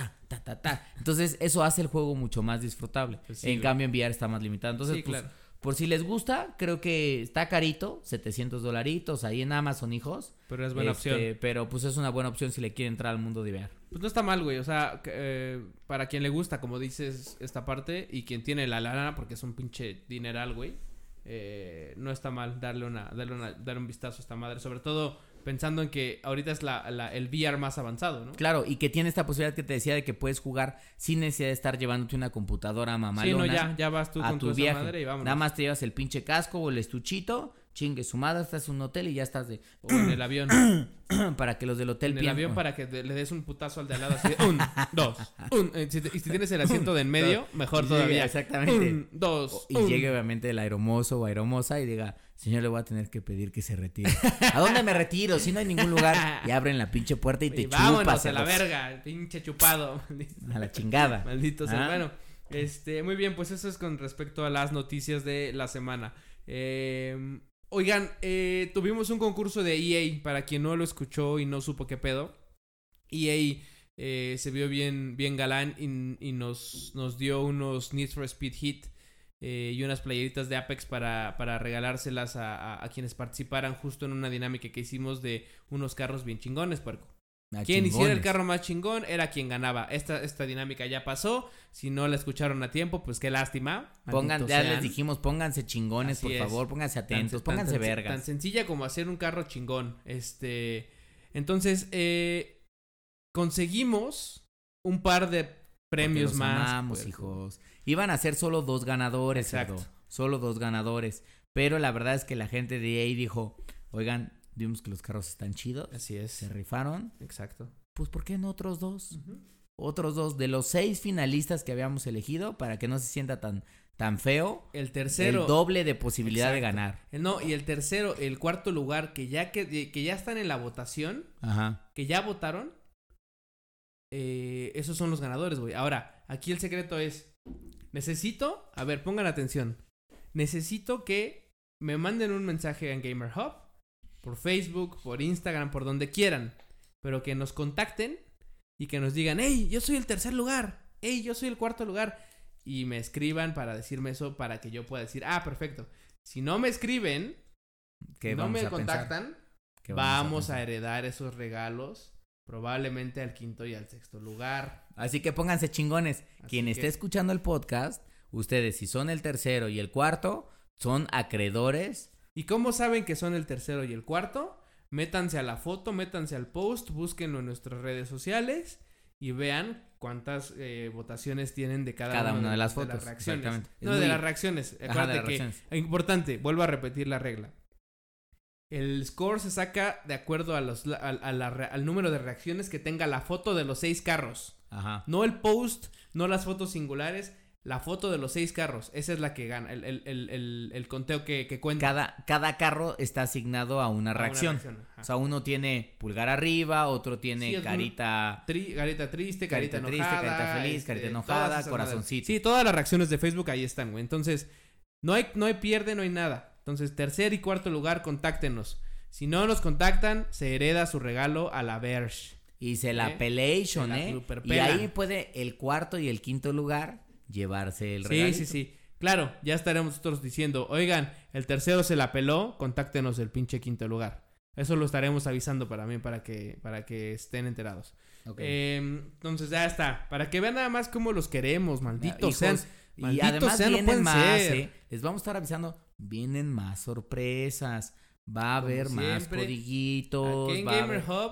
B: entonces eso hace el juego mucho más disfrutable pues en cambio enviar está más limitado entonces pues, claro. Por si les gusta, creo que está carito, 700 dolaritos ahí en Amazon, hijos.
A: Pero es buena
B: este,
A: opción.
B: Pero pues es una buena opción si le quiere entrar al mundo de VR.
A: Pues no está mal, güey. O sea, eh, para quien le gusta, como dices, esta parte y quien tiene la lana, porque es un pinche dineral, güey. Eh, no está mal darle una, darle una, darle un vistazo a esta madre. Sobre todo pensando en que ahorita es la, el VR más avanzado, ¿no?
B: Claro, y que tiene esta posibilidad que te decía de que puedes jugar sin necesidad de estar llevándote una computadora mamalona.
A: Sí, no, ya, ya vas tú con tu viaje. madre y vámonos.
B: Nada más te llevas el pinche casco o el estuchito chingue su madre, estás en un hotel y ya estás de...
A: O en el avión.
B: para que los del hotel...
A: En el avión para que le des un putazo al de al lado así un, dos, un... Eh, y si tienes el asiento de en medio, mejor todavía.
B: exactamente.
A: Un, dos,
B: Y llegue obviamente el aeromozo o aeromosa y diga, señor, le voy a tener que pedir que se retire. ¿A dónde me retiro? Si no hay ningún lugar. Y abren la pinche puerta y te y
A: Vámonos a la verga, pinche chupado.
B: a la chingada.
A: Maldito sea. ¿Ah? Bueno, este, muy bien, pues eso es con respecto a las noticias de la semana. Eh, Oigan, eh, tuvimos un concurso de EA, para quien no lo escuchó y no supo qué pedo. EA eh, se vio bien, bien galán y, nos, nos, dio unos Need for Speed Hit eh, y unas playeritas de Apex para, para regalárselas a, a, quienes participaran justo en una dinámica que hicimos de unos carros bien chingones, puerco. Quien hiciera el carro más chingón era quien ganaba. Esta, esta dinámica ya pasó. Si no la escucharon a tiempo, pues qué lástima.
B: Pongan, ya les dijimos, pónganse chingones, por favor, pónganse atentos, pónganse vergas.
A: Tan sencilla como hacer un carro chingón. Este. Entonces, eh, conseguimos un par de premios más.
B: Amamos, pues. hijos. Iban a ser solo dos ganadores, Exacto. Solo dos ganadores. Pero la verdad es que la gente de EA dijo, oigan, Vimos que los carros están chidos.
A: Así es.
B: Se rifaron.
A: Exacto.
B: Pues, ¿por qué no otros dos? Otros dos. De los seis finalistas que habíamos elegido, para que no se sienta tan, tan feo.
A: El tercero.
B: El doble de posibilidad de ganar.
A: No, y el tercero, el cuarto lugar, que ya, que, que ya están en la votación. Ajá. Que ya votaron. Eh, esos son los ganadores, güey. Ahora, aquí el secreto es. Necesito. A ver, pongan atención. Necesito que me manden un mensaje en Gamer Hub por Facebook, por Instagram, por donde quieran, pero que nos contacten y que nos digan, hey, yo soy el tercer lugar, hey, yo soy el cuarto lugar, y me escriban para decirme eso, para que yo pueda decir, ah, perfecto. Si no me escriben, que no me contactan, vamos, a, heredar esos regalos probablemente al quinto y al sexto lugar.
B: Así que pónganse chingones. Quien esté escuchando el podcast, ustedes si son el tercero y el cuarto, son acreedores
A: ¿Y cómo saben que son el tercero y el cuarto? Métanse a la foto, métanse al post, búsquenlo en nuestras redes sociales y vean cuántas eh, votaciones tienen de cada,
B: una, de, las fotos.
A: las reacciones. No, de las reacciones. que, importante, vuelvo a repetir la regla. El score se saca de acuerdo a los, al número de reacciones que tenga la foto de los seis carros. Ajá. No el post, no las fotos singulares, la foto de los seis carros. Esa es la que gana, el, el, el, el conteo que, que, cuenta.
B: Cada, cada carro está asignado a una reacción. o sea, uno tiene pulgar arriba, otro tiene carita...
A: carita triste, carita, triste, carita
B: feliz, carita este, enojada, corazoncito.
A: Sí, todas las reacciones de Facebook ahí están, güey. Entonces, no hay, no hay pierde, no hay nada. Entonces, tercer y cuarto lugar, contáctenos. Si no nos contactan, se hereda su regalo a la Verge.
B: Y se la ¿Eh? pelation, ¿eh? Y ahí puede el cuarto y el quinto lugar llevarse el regalo.
A: Sí, sí, sí. Claro, ya estaremos nosotros diciendo, oigan, el tercero se la peló, contáctenos el pinche quinto lugar. Eso lo estaremos avisando para mí, para que, para que estén enterados. Em, entonces ya está. Para que vean nada más cómo los queremos, malditos sean.
B: y además vienen más, ¿eh? Les vamos a estar avisando, vienen más sorpresas. Va a haber más codiguitos.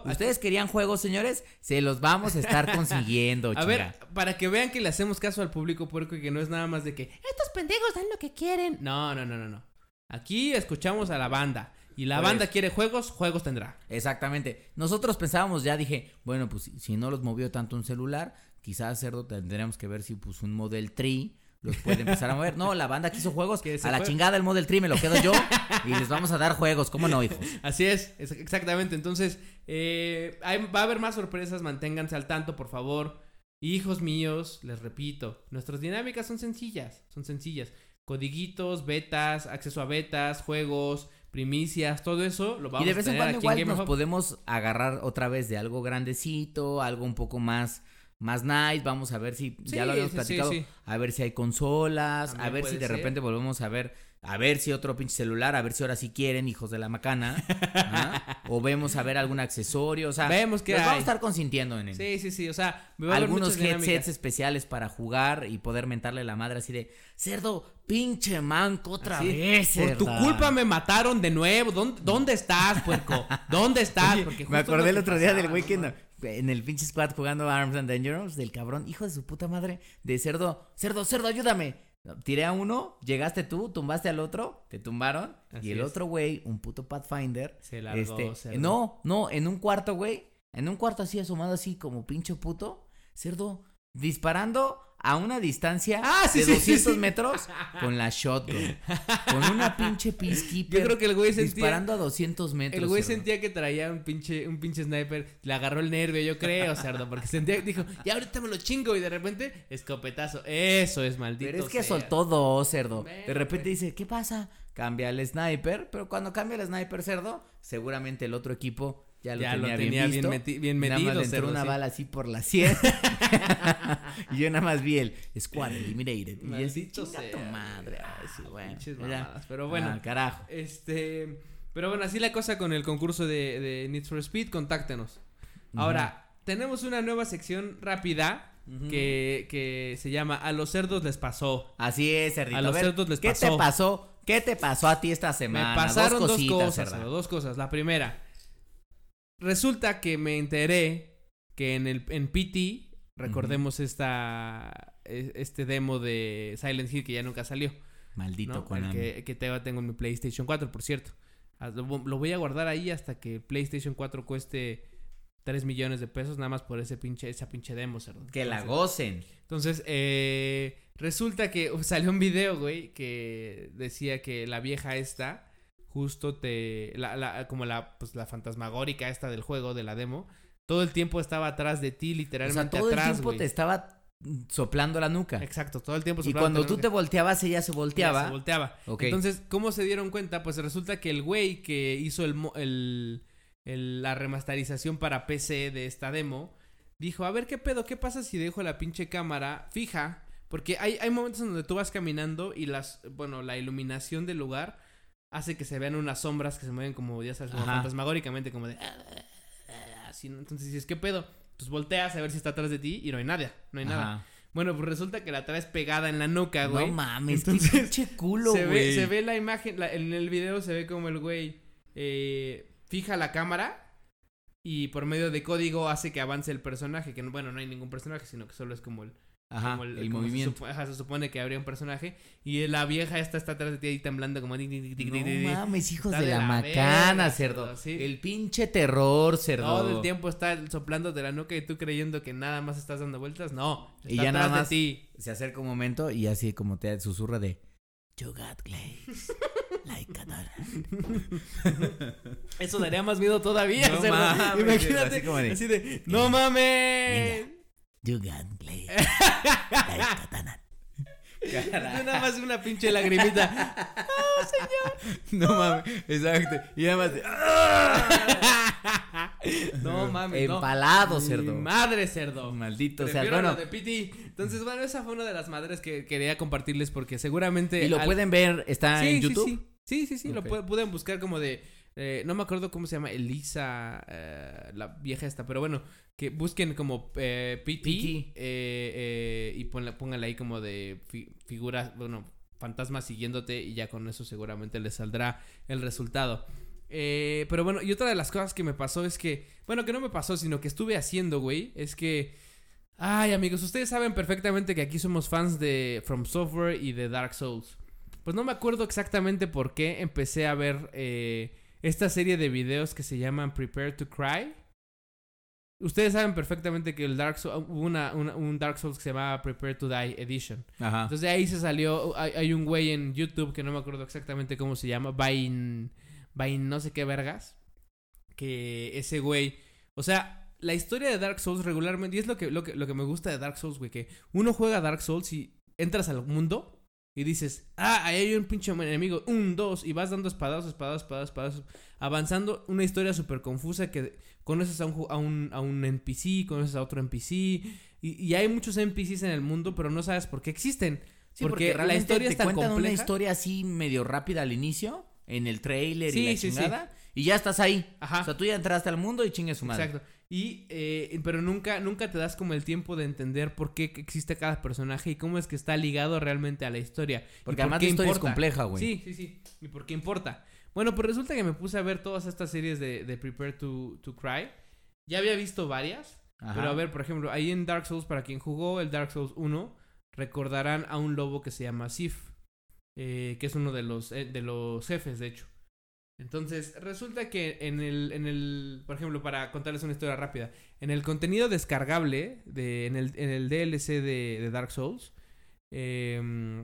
B: Ustedes querían juegos, señores. Se los vamos a estar consiguiendo.
A: a ver, para que vean que le hacemos caso al público puerco y que no es nada más de que estos pendejos dan lo que quieren. No, no, no, no, no. Aquí escuchamos a la banda. Y la
B: Por
A: banda
B: eso.
A: quiere juegos, juegos tendrá.
B: Exactamente. Nosotros pensábamos, ya dije, bueno, pues si, no los movió tanto un celular, quizás cerdo tendríamos que ver si pues un Model 3 los puede empezar a mover. No, la banda quiso juegos. A la
A: fue.
B: chingada el Model 3 me lo quedo yo y les vamos a dar juegos. ¿Cómo no, hijos?
A: Así es, es- exactamente. Entonces, eh, hay- va a haber más sorpresas, manténganse al tanto, por favor. Hijos míos, les repito, nuestras dinámicas son sencillas, son sencillas. Codiguitos, betas, acceso a betas, juegos, primicias, todo eso lo vamos
B: y de vez
A: a
B: en cuando
A: en
B: igual nos podemos agarrar otra vez de algo grandecito, algo un poco más más nice, vamos a ver si ya lo habíamos
A: sí,
B: platicado,
A: sí.
B: a ver si hay consolas, a ver si de
A: ser.
B: repente volvemos a ver, a ver si otro pinche celular, a ver si ahora sí quieren, hijos de la macana, ¿ah? o vemos a ver algún accesorio, o sea,
A: Vemos qué
B: los vamos a estar consintiendo en él.
A: Sí, sí, sí, o sea, va a haber
B: algunos
A: dinámicas.
B: headsets especiales para jugar y poder mentarle la madre así de cerdo, pinche manco otra
A: Así,
B: vez.
A: Por tu
B: cerda".
A: culpa me mataron de nuevo. ¿Dónde, dónde estás, puerco? ¿Dónde estás?
B: Me acordé el
A: que
B: otro día del güey
A: no
B: que. En, el pinche squad jugando Arms and Dangerous, del cabrón, hijo de su puta madre, de cerdo, cerdo, cerdo, ayúdame. Tiré a uno, llegaste tú, tumbaste al otro, te tumbaron.
A: Así
B: y el
A: es.
B: otro güey, un puto Pathfinder.
A: Se largó, cerdo.
B: no, no, en un cuarto, güey. En un cuarto así asomado así como pinche puto. Cerdo, disparando a una distancia
A: Ah, sí,
B: de
A: sí,
B: 200
A: sí.
B: metros con la shotgun. con una pinche peacekeeper.
A: Yo creo que el güey sentía-
B: Disparando a 200 metros.
A: El güey
B: cerdo.
A: sentía que traía un pinche, un pinche sniper, le agarró el nervio, yo creo, cerdo, porque sentía, dijo, ya ahorita me lo chingo, y de repente, escopetazo. Eso es maldito.
B: Pero es que soltó dos, cerdo. De repente
A: pues.
B: dice, ¿qué pasa? Cambia el sniper, pero cuando cambia el sniper, cerdo, seguramente el otro equipo ya lo
A: Ya
B: tenía,
A: lo
B: bien
A: tenía bien
B: visto.
A: meti- bien
B: Nada más entró
A: cerdo,
B: una
A: sí.
B: bala así por la sien. y yo nada más vi el Squad Eliminated. Y así, "Chinga tu madre. Ay, sí, bueno.
A: Mamadas, pero bueno.
B: Ah, carajo.
A: Este. Pero bueno, así la cosa con el concurso de, de Need for Speed, contáctenos. Ahora, tenemos una nueva sección rápida que, que se llama A los cerdos les pasó.
B: Así es, cerdito.
A: A los
B: ver,
A: cerdos les
B: ¿Qué
A: pasó.
B: te pasó? ¿Qué te pasó a ti esta semana?
A: Me pasaron dos,
B: cositas,
A: cosas, cerdo, dos cosas. La primera, resulta que me enteré que en el en PT, recordemos esta e- este demo de Silent Hill que ya nunca salió.
B: Maldito
A: ¿no? El que, que tengo, en mi PlayStation 4, por cierto. Lo, lo voy a guardar ahí hasta que PlayStation 4 cueste 3 millones de pesos, nada más por ese pinche, esa pinche demo, cerdo.
B: Que la gocen.
A: Entonces, eh, resulta que salió un video, güey, que decía que la vieja esta, justo te, la, la, como la, pues la fantasmagórica esta del juego, de la demo, todo el tiempo estaba atrás de ti,
B: O sea,
A: literalmente
B: todo el
A: atrás,
B: tiempo
A: güey.
B: te estaba soplando la nuca.
A: Exacto, todo el tiempo
B: Y cuando tú
A: nuca.
B: te volteabas, ella se
A: Ya
B: volteaba.
A: Se volteaba. Entonces, ¿cómo se dieron cuenta? Pues resulta que el güey que hizo el, el, el- la remasterización para PC de esta demo, dijo, a ver qué pedo, qué pasa si dejo la pinche cámara fija. Porque hay, hay momentos en donde tú vas caminando y las, bueno, la iluminación del lugar hace que se vean unas sombras que se mueven como, ya sabes, como
B: Ajá.
A: fantasmagóricamente, como de... Así, ¿no? Entonces dices, ¿qué pedo? Pues volteas a ver si está atrás de ti y no hay nada, no hay nada. Bueno, pues resulta que la traes pegada en la nuca, güey.
B: No mames,
A: Entonces,
B: qué pinche culo,
A: se, ve,
B: güey.
A: se ve la imagen, la- en el video se ve como el güey eh, fija la cámara y por medio de código hace que avance el personaje, que no- bueno, no hay ningún personaje, sino que solo es como el,
B: Ajá,
A: como
B: el,
A: como se
B: movimiento.
A: supo- ajá, Se, supone que habría un personaje y la vieja esta está atrás de ti ahí temblando como... tic, tic, tic, tic,
B: No mames, hijos de
A: de
B: la,
A: la
B: macana,
A: verga,
B: cerdo.
A: sí.
B: El pinche terror, cerdo.
A: Todo el tiempo está soplando de la nuca y tú creyendo que nada más estás dando vueltas. No, está
B: Y ya nada
A: atrás
B: más-
A: de ti.
B: Se acerca un momento y así como te susurra de You got glaze like.
A: Eso daría más miedo todavía.
B: No mames,
A: Imagínate.
B: así como de-
A: así de, no mames. Es nada más una pinche lagrimita.
B: No mames, exacto. Y además de,
A: no mames, no.
B: Empalado,
A: Mi
B: cerdo.
A: Madre cerdo.
B: Maldito sea. Bueno,
A: lo de PT. Entonces, bueno, esa fue una de las madres que quería compartirles porque seguramente.
B: y lo
A: al-
B: pueden ver, está
A: Sí,
B: en
A: sí,
B: YouTube.
A: Sí, sí, sí, sí, lo
B: Ok.
A: pu- pueden buscar como de. eh, no me acuerdo cómo se llama, Elisa, eh, la vieja esta, pero bueno, que busquen como eh, PT,
B: PT.
A: eh, eh, y ponla- pónganle ahí como de fi- figuras, bueno, fantasmas siguiéndote y ya con eso seguramente les saldrá el resultado. Eh, pero bueno, y otra de las cosas que me pasó es que, bueno, que no me pasó, sino que estuve haciendo, güey, es que... Ay, amigos, ustedes saben perfectamente que aquí somos fans de From Software y de Dark Souls. Pues no me acuerdo exactamente por qué empecé a ver eh, esta serie de videos que se llaman Prepare to Cry. Ustedes saben perfectamente que el Dark Souls, hubo una, una- un Dark Souls que se llama Prepare to Die Edition.
B: Ajá.
A: Entonces de ahí se salió, hay, hay un güey en YouTube que no me acuerdo exactamente cómo se llama, Vain, Vain no sé qué vergas, que ese güey, o sea, la historia de Dark Souls regularmente, y es lo que, lo que, lo que me gusta de Dark Souls, güey, que uno juega Dark Souls y entras al mundo y dices, ah, ahí hay un pinche enemigo, un, dos, y vas dando espadas, espadas, espadas, espadas, avanzando una historia súper confusa que conoces a un, a, un, a un NPC, conoces a otro NPC, y, y hay muchos NPCs en el mundo, pero no sabes por qué existen.
B: Sí,
A: porque
B: porque,
A: la historia
B: te
A: es tan
B: cuentan una
A: compleja.
B: historia así medio rápida al inicio, en el trailer
A: Sí,
B: y la
A: sí.
B: chingada, y ya estás ahí.
A: Ajá.
B: O sea, tú ya entraste al mundo y chingue su madre.
A: Exacto. Y, eh, pero nunca, nunca te das como el tiempo de entender por qué existe cada personaje y cómo es que está ligado realmente a la historia.
B: Porque
A: por
B: además la historia es compleja, güey.
A: Sí, sí, sí. Y por qué importa. Bueno, pues resulta que me puse a ver todas estas series de, de Prepare to, to Cry. Ya había visto varias.
B: Ajá.
A: Pero a ver, por ejemplo, ahí en Dark Souls, para quien jugó el Dark Souls 1, recordarán a un lobo que se llama Sif. eh, que es uno de los, eh, de los jefes, de hecho. Entonces, resulta que en el, en el, por ejemplo, para contarles una historia rápida, en el contenido descargable, de, en, el, en el DLC de, de Dark Souls, eh,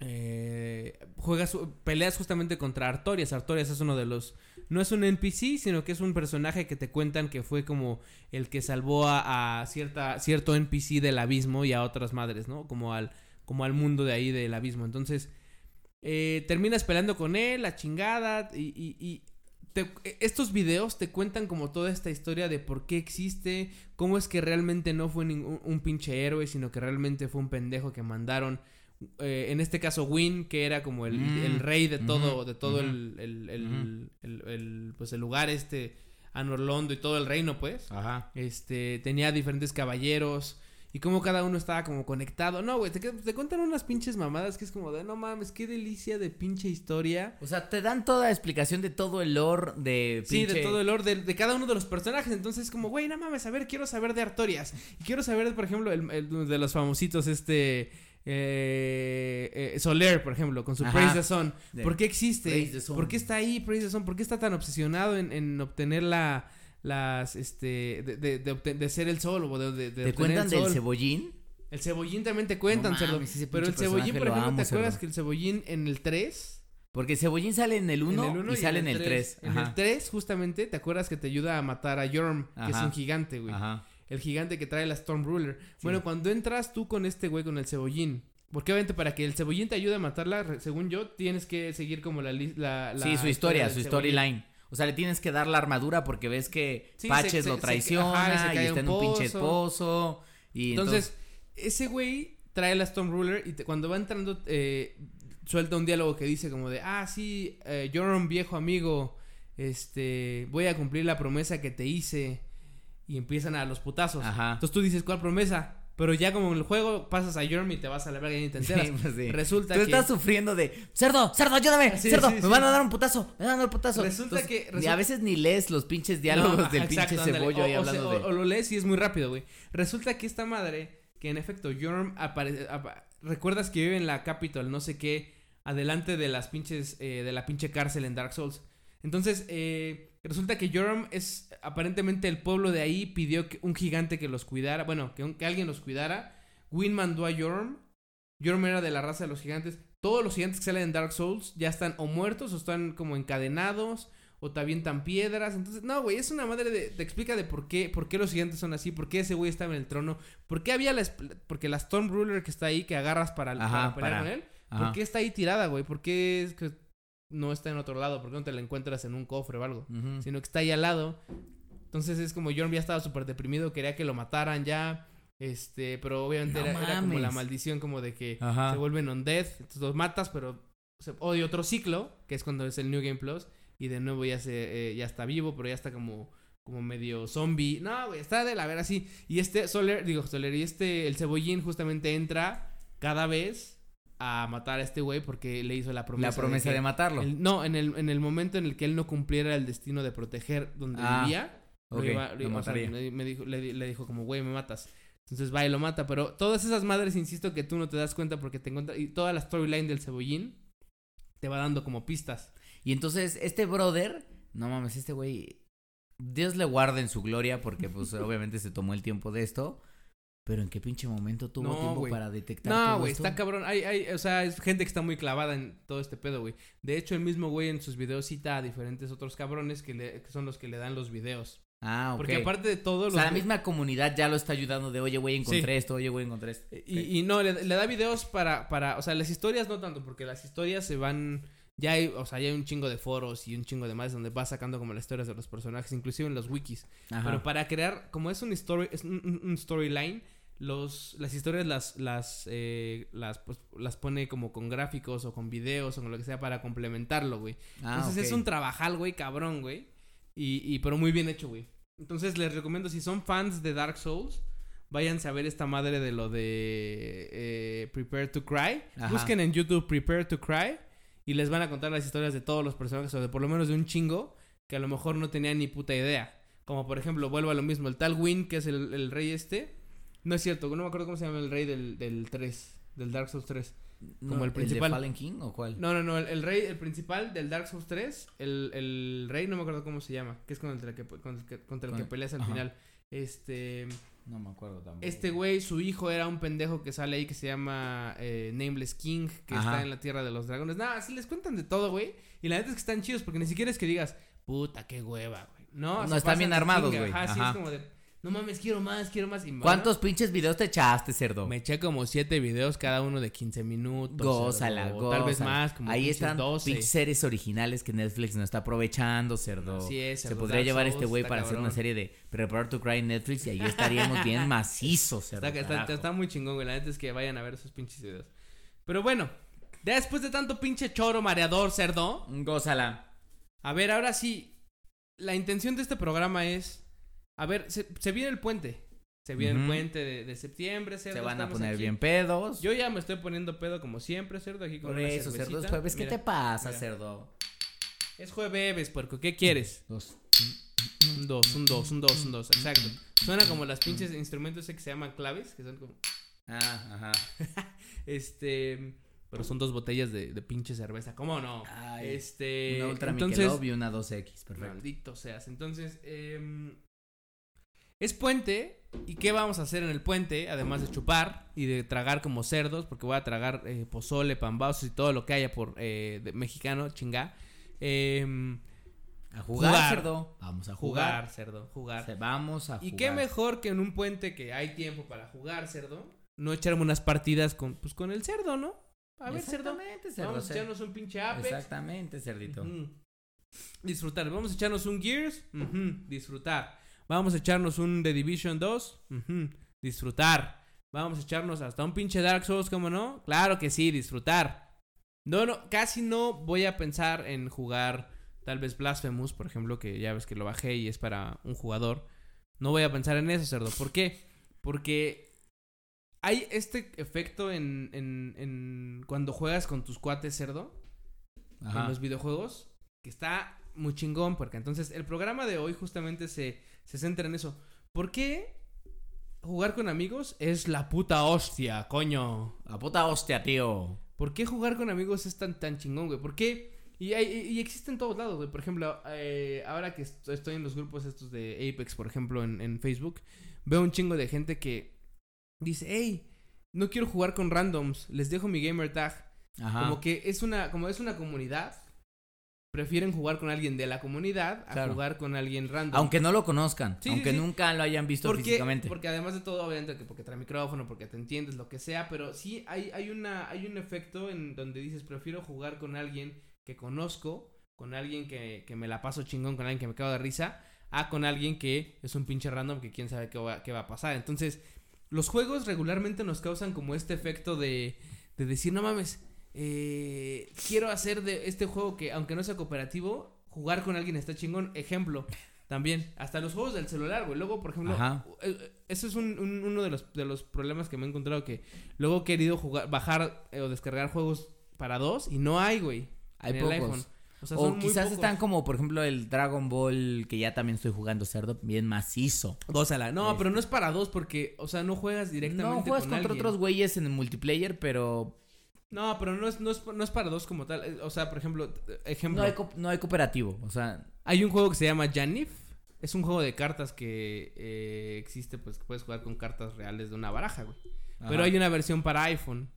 A: eh, juegas, peleas justamente contra Artorias. Artorias es uno de los, no es un NPC, sino que es un personaje que te cuentan que fue como el que salvó a, a cierta, cierto NPC del abismo y a otras madres, ¿no? Como al, como al mundo de ahí del abismo. Entonces, eh, terminas peleando con él, la chingada, y, y- y te- estos videos te cuentan como toda esta historia de por qué existe, cómo es que realmente no fue ningún un pinche héroe, sino que realmente fue un pendejo que mandaron. eh, en este caso, Win, que era como el,
B: Mm,
A: el rey de todo, de todo el- el, pues el lugar este, Anorlondo y todo el reino, pues.
B: Ajá.
A: Este, tenía diferentes caballeros. Y como cada uno estaba como conectado. No, güey, te, te cuentan unas pinches mamadas que es como de, no mames, qué delicia de pinche historia.
B: O sea, te dan toda explicación de todo el lore de
A: Sí, de todo el lore de, de cada uno de los personajes. Entonces, como, güey, no mames, a ver, quiero saber de Artorias. Y quiero saber, por ejemplo, el, el de los famositos, este. eh, eh, Soler, por ejemplo, con su
B: Ajá.
A: Praise the Sun. ¿Por qué existe? ¿Por qué está ahí Praise the Sun? ¿Por qué está tan obsesionado en, en obtener la. Las, este, de, de, de ser el sol o de, de, de
B: ¿Te cuentan
A: el
B: del cebollín?
A: El cebollín también te cuentan,
B: No
A: cerdo.
B: mames, ese
A: Pero el cebollín, por
B: lo
A: ejemplo,
B: amo,
A: ¿te acuerdas
B: cerdo.
A: que el cebollín en el 3
B: Porque cebollín sale en el 1
A: en el uno
B: y sale en el 3.
A: En el 3, justamente, ¿te acuerdas que te ayuda a matar a Yorm? Que es un gigante, güey.
B: Ajá.
A: El gigante que trae la Storm Ruler. Bueno, cuando entras tú con este güey, con el cebollín. Porque obviamente para que el cebollín te ayude a matarla, según yo, tienes que seguir como la... la, la
B: Sí, su historia, su storyline. O sea, le tienes que dar la armadura porque ves que
A: Sí,
B: Patches
A: se- se-
B: lo
A: se-
B: traiciona
A: ajá, y
B: está
A: un
B: en un pinche
A: pozo.
B: Y
A: Entonces, ese güey trae la Storm Ruler y te- cuando va entrando, eh, suelta un diálogo que dice como de, ah, sí, eh, Joram, viejo amigo, este, voy a cumplir la promesa que te hice. Y empiezan a los putazos.
B: Ajá.
A: Entonces tú dices, ¿cuál promesa? Pero ya como en el juego pasas a Jorm y te vas a la verga y ni te enteras.
B: Sí, pues sí.
A: Resulta
B: Tú
A: que...
B: estás sufriendo de cerdo, cerdo, ayúdame,
A: Sí,
B: cerdo, me van a dar un putazo, me van a dar un putazo.
A: Resulta que-
B: y a veces ni lees los pinches diálogos
A: No,
B: del
A: exacto,
B: pinche
A: ándale.
B: cebollo ahí
A: O-
B: hablando
A: se-
B: de.
A: o, o lo lees y es muy rápido, güey. Resulta que esta madre, que en efecto Jorm aparece... apa- ¿Recuerdas que vive en la Capitol, no sé qué, adelante de las pinches... eh, de la pinche cárcel en Dark Souls? Entonces, eh, resulta que Jorm es... Aparentemente el pueblo de ahí pidió que un gigante que los cuidara. Bueno, que, un- que alguien los cuidara. Win mandó a Jorm. Jorm era de la raza de los gigantes. Todos los gigantes que salen en Dark Souls ya están o muertos o están como encadenados o te avientan piedras. Entonces, no, güey, es una madre de. Te explica de por qué, por qué los gigantes son así, por qué ese güey estaba en el trono, por qué había la. Porque la Storm Ruler que está ahí, que agarras para,
B: Ajá,
A: para pelear
B: para-
A: con él,
B: Ajá.
A: ¿por qué está ahí tirada, güey? ¿Por qué es que no está en otro lado? ¿Por qué no te la encuentras en un cofre o algo? Sino que está ahí al lado. Entonces es como Jorm ya estaba súper deprimido, quería que lo mataran ya. Este, pero obviamente
B: No
A: era, era como la maldición como de que
B: Ajá.
A: se vuelven undead, entonces los matas, pero se, o de otro ciclo, que es cuando es el New Game Plus, y de nuevo ya se, eh, ya está vivo, pero ya está como, como medio zombie. No, güey, está de la ver así. Y este Soler, digo, Soler, y este, el cebollín justamente entra cada vez a matar a este güey porque le hizo la promesa.
B: La promesa de,
A: que
B: matarlo.
A: el- no, en el, en el momento en el que él no cumpliera el destino de proteger donde
B: Ah,
A: vivía, lo iba-
B: lo
A: o sea, me, dijo, le dijo como, güey, me matas. Entonces va y lo mata. Pero todas esas madres, insisto, que tú no te das cuenta porque te encuentras. Y toda la storyline del cebollín te va dando como pistas.
B: Y entonces, este brother, no mames, este güey, Dios le guarde en su gloria porque pues obviamente se tomó el tiempo de esto. Pero en qué pinche momento tuvo
A: No,
B: tiempo para detectar
A: No, güey, está cabrón. Hay, hay, o sea, es gente que está muy clavada en todo este pedo, güey. De hecho, el mismo güey en sus videos cita a diferentes otros cabrones que, le- que son los que le dan los videos.
B: Ah, ok.
A: Porque aparte de todo,
B: o sea, la misma comunidad ya lo está ayudando de, oye, güey, encontré
A: Sí.
B: esto, oye, güey, encontré esto.
A: Y, y no, le, le da videos para, para, o sea, las historias no tanto, porque las historias se van, ya hay, o sea, ya hay un chingo de foros y un chingo de más donde va sacando como las historias de los personajes, inclusive en los wikis.
B: Ajá.
A: Pero para crear, como es un story, es un storyline, los, las historias las, las, eh, las, pues, las pone como con gráficos o con videos o con lo que sea para complementarlo, güey.
B: Ah,
A: Entonces es un trabajal, güey, cabrón, güey. Y, y, pero muy bien hecho, güey. Entonces les recomiendo, si son fans de Dark Souls, váyanse a ver esta madre de lo de eh, Prepare to Cry.
B: Ajá.
A: Busquen en YouTube Prepare to Cry y les van a contar las historias de todos los personajes o de por lo menos de un chingo que a lo mejor no tenían ni puta idea. Como por ejemplo, vuelvo a lo mismo, el tal Win, que es el, el rey este. No es cierto, no me acuerdo cómo se llama el rey del, del 3, del Dark Souls 3. como el
B: de
A: principal.
B: Fallen King o cuál?
A: No, no, no, el, el rey, el principal del Dark Souls 3, el, el rey, no me acuerdo cómo se llama, que es contra el que, contra el que, contra el que
B: Con-
A: peleas al
B: ajá.
A: final. Este,
B: No me acuerdo tampoco.
A: este güey, su hijo era un pendejo que sale ahí que se llama eh, Nameless King, que
B: Ajá.
A: está en la tierra de los dragones. Nada, sí les cuentan de todo, güey. Y la neta es que están chidos, porque ni siquiera es que digas, puta, qué hueva, güey. No,
B: No,
A: se
B: están bien
A: de
B: armados, güey.
A: Ajá, sí, es como de, no mames, quiero más, quiero más. Y bueno,
B: ¿Cuántos pinches videos te echaste, cerdo?
A: Me eché como siete videos, cada uno de 15 minutos.
B: Gózala,
A: cerdo,
B: gózala.
A: Tal vez más, como
B: Ahí están
A: 12.
B: pinches series originales que Netflix no está aprovechando, cerdo.
A: Así es,
B: Se
A: cerdo.
B: podría
A: Dark
B: llevar
A: Souls,
B: este güey para hacer una serie de Prepare to Cry en Netflix y ahí estaríamos bien macizos, cerdo.
A: Está, está- muy chingón, güey. La neta es que vayan a ver esos pinches videos. Pero bueno, después de tanto pinche choro mareador, cerdo.
B: Gózala.
A: A ver, ahora sí. La intención de este programa es. A ver, se, se viene el puente. Se viene el puente de, de septiembre, cerdo.
B: Se van a poner
A: aquí.
B: bien pedos.
A: Yo ya me estoy poniendo pedo como siempre, cerdo, aquí con
B: Por
A: una
B: eso, cerdo, es jueves. ¿Qué te pasa,
A: mira.
B: cerdo?
A: Es jueves, puerco. ¿Qué quieres?
B: Dos.
A: Un dos, un dos, un dos, un dos. Exacto. Suena como las pinches instrumentos que se llaman claves, que son como.
B: Ah, ajá.
A: Este. Pero son dos botellas de, de pinche cerveza. ¿Cómo no?
B: Ay,
A: este.
B: Una Ultra
A: entonces,
B: Michelob y una 2X. Perfecto.
A: Maldito seas. Entonces, em, es puente. ¿Y qué vamos a hacer en el puente? Además de chupar y de tragar como cerdos, porque voy a tragar eh, pozole, pambazos y todo lo que haya por eh, de mexicano, chingá. Em,
B: A jugar,
A: Jugar.
B: cerdo. Vamos a
A: jugar,
B: jugar.
A: cerdo, jugar.
B: Se- Vamos a jugar.
A: Y qué mejor que en un puente que hay tiempo para jugar, cerdo, no echarme unas partidas con, pues, con el cerdo, ¿no? A ver, cerdo.
B: Exactamente, cerdo.
A: Vamos a echarnos un pinche Apex.
B: Exactamente, cerdito.
A: Disfrutar. Vamos a echarnos un Gears. Disfrutar. Vamos a echarnos un The Division 2. Ujú. Disfrutar. Vamos a echarnos hasta un pinche Dark Souls, ¿cómo no? Claro que sí, disfrutar. No, no, casi no voy a pensar en jugar tal vez Blasphemous, por ejemplo, que ya ves que lo bajé y es para un jugador. No voy a pensar en eso, cerdo. ¿Por qué? Porque hay este efecto en, en, en cuando juegas con tus cuates, cerdo en los videojuegos que está muy chingón porque entonces el programa de hoy justamente se, se centra en eso. ¿Por qué jugar con amigos es la puta hostia, coño?
B: La puta hostia, tío.
A: ¿Por qué jugar con amigos es tan, tan chingón, güey? ¿Por qué? Y, y existe en todos lados, güey. Por ejemplo, eh, ahora que est- estoy en los grupos estos de Apex, por ejemplo, en, en Facebook, veo un chingo de gente que dice, hey, no quiero jugar con randoms, les dejo mi gamer tag.
B: Ajá.
A: Como que es una, como es una comunidad, prefieren jugar con alguien de la comunidad a
B: Claro.
A: jugar con alguien random.
B: Aunque no lo conozcan.
A: Sí, sí,
B: aunque
A: sí.
B: nunca lo hayan visto
A: porque,
B: físicamente.
A: porque además de todo, obviamente, que porque trae micrófono, porque te entiendes, lo que sea, pero sí hay, hay una, hay un efecto en donde dices, prefiero jugar con alguien que conozco, con alguien que, que me la paso chingón, con alguien que me cago de risa, a con alguien que es un pinche random que quién sabe qué va, qué va a pasar. Entonces, los juegos regularmente nos causan como este efecto de, de decir, no mames, eh, quiero hacer de este juego que, aunque no sea cooperativo, jugar con alguien está chingón. Ejemplo, también, hasta los juegos del celular, güey. Luego, por ejemplo,
B: Ajá.
A: eh, eh, eso es un- un- uno de los, de los problemas que me he encontrado que luego he querido jugar, bajar eh, o descargar juegos para dos y no hay, güey.
B: Hay
A: en el
B: pocos.
A: iPhone. O sea,
B: quizás están como, por ejemplo, el Dragon Ball, que ya también estoy jugando cerdo, bien macizo.
A: Gózala. No,
B: Este.
A: pero no es para dos porque, o sea, no juegas directamente
B: No juegas
A: con
B: contra
A: alguien.
B: otros güeyes en el multiplayer, pero
A: No, pero no es, no es, no es para dos como tal. Eh, O sea, por ejemplo, eh, ejemplo.
B: No hay, co- no hay cooperativo, o sea,
A: Hay un juego que se llama Janif. Es un juego de cartas que eh, existe, pues que puedes jugar con cartas reales de una baraja, güey. Pero hay una versión para iPhone.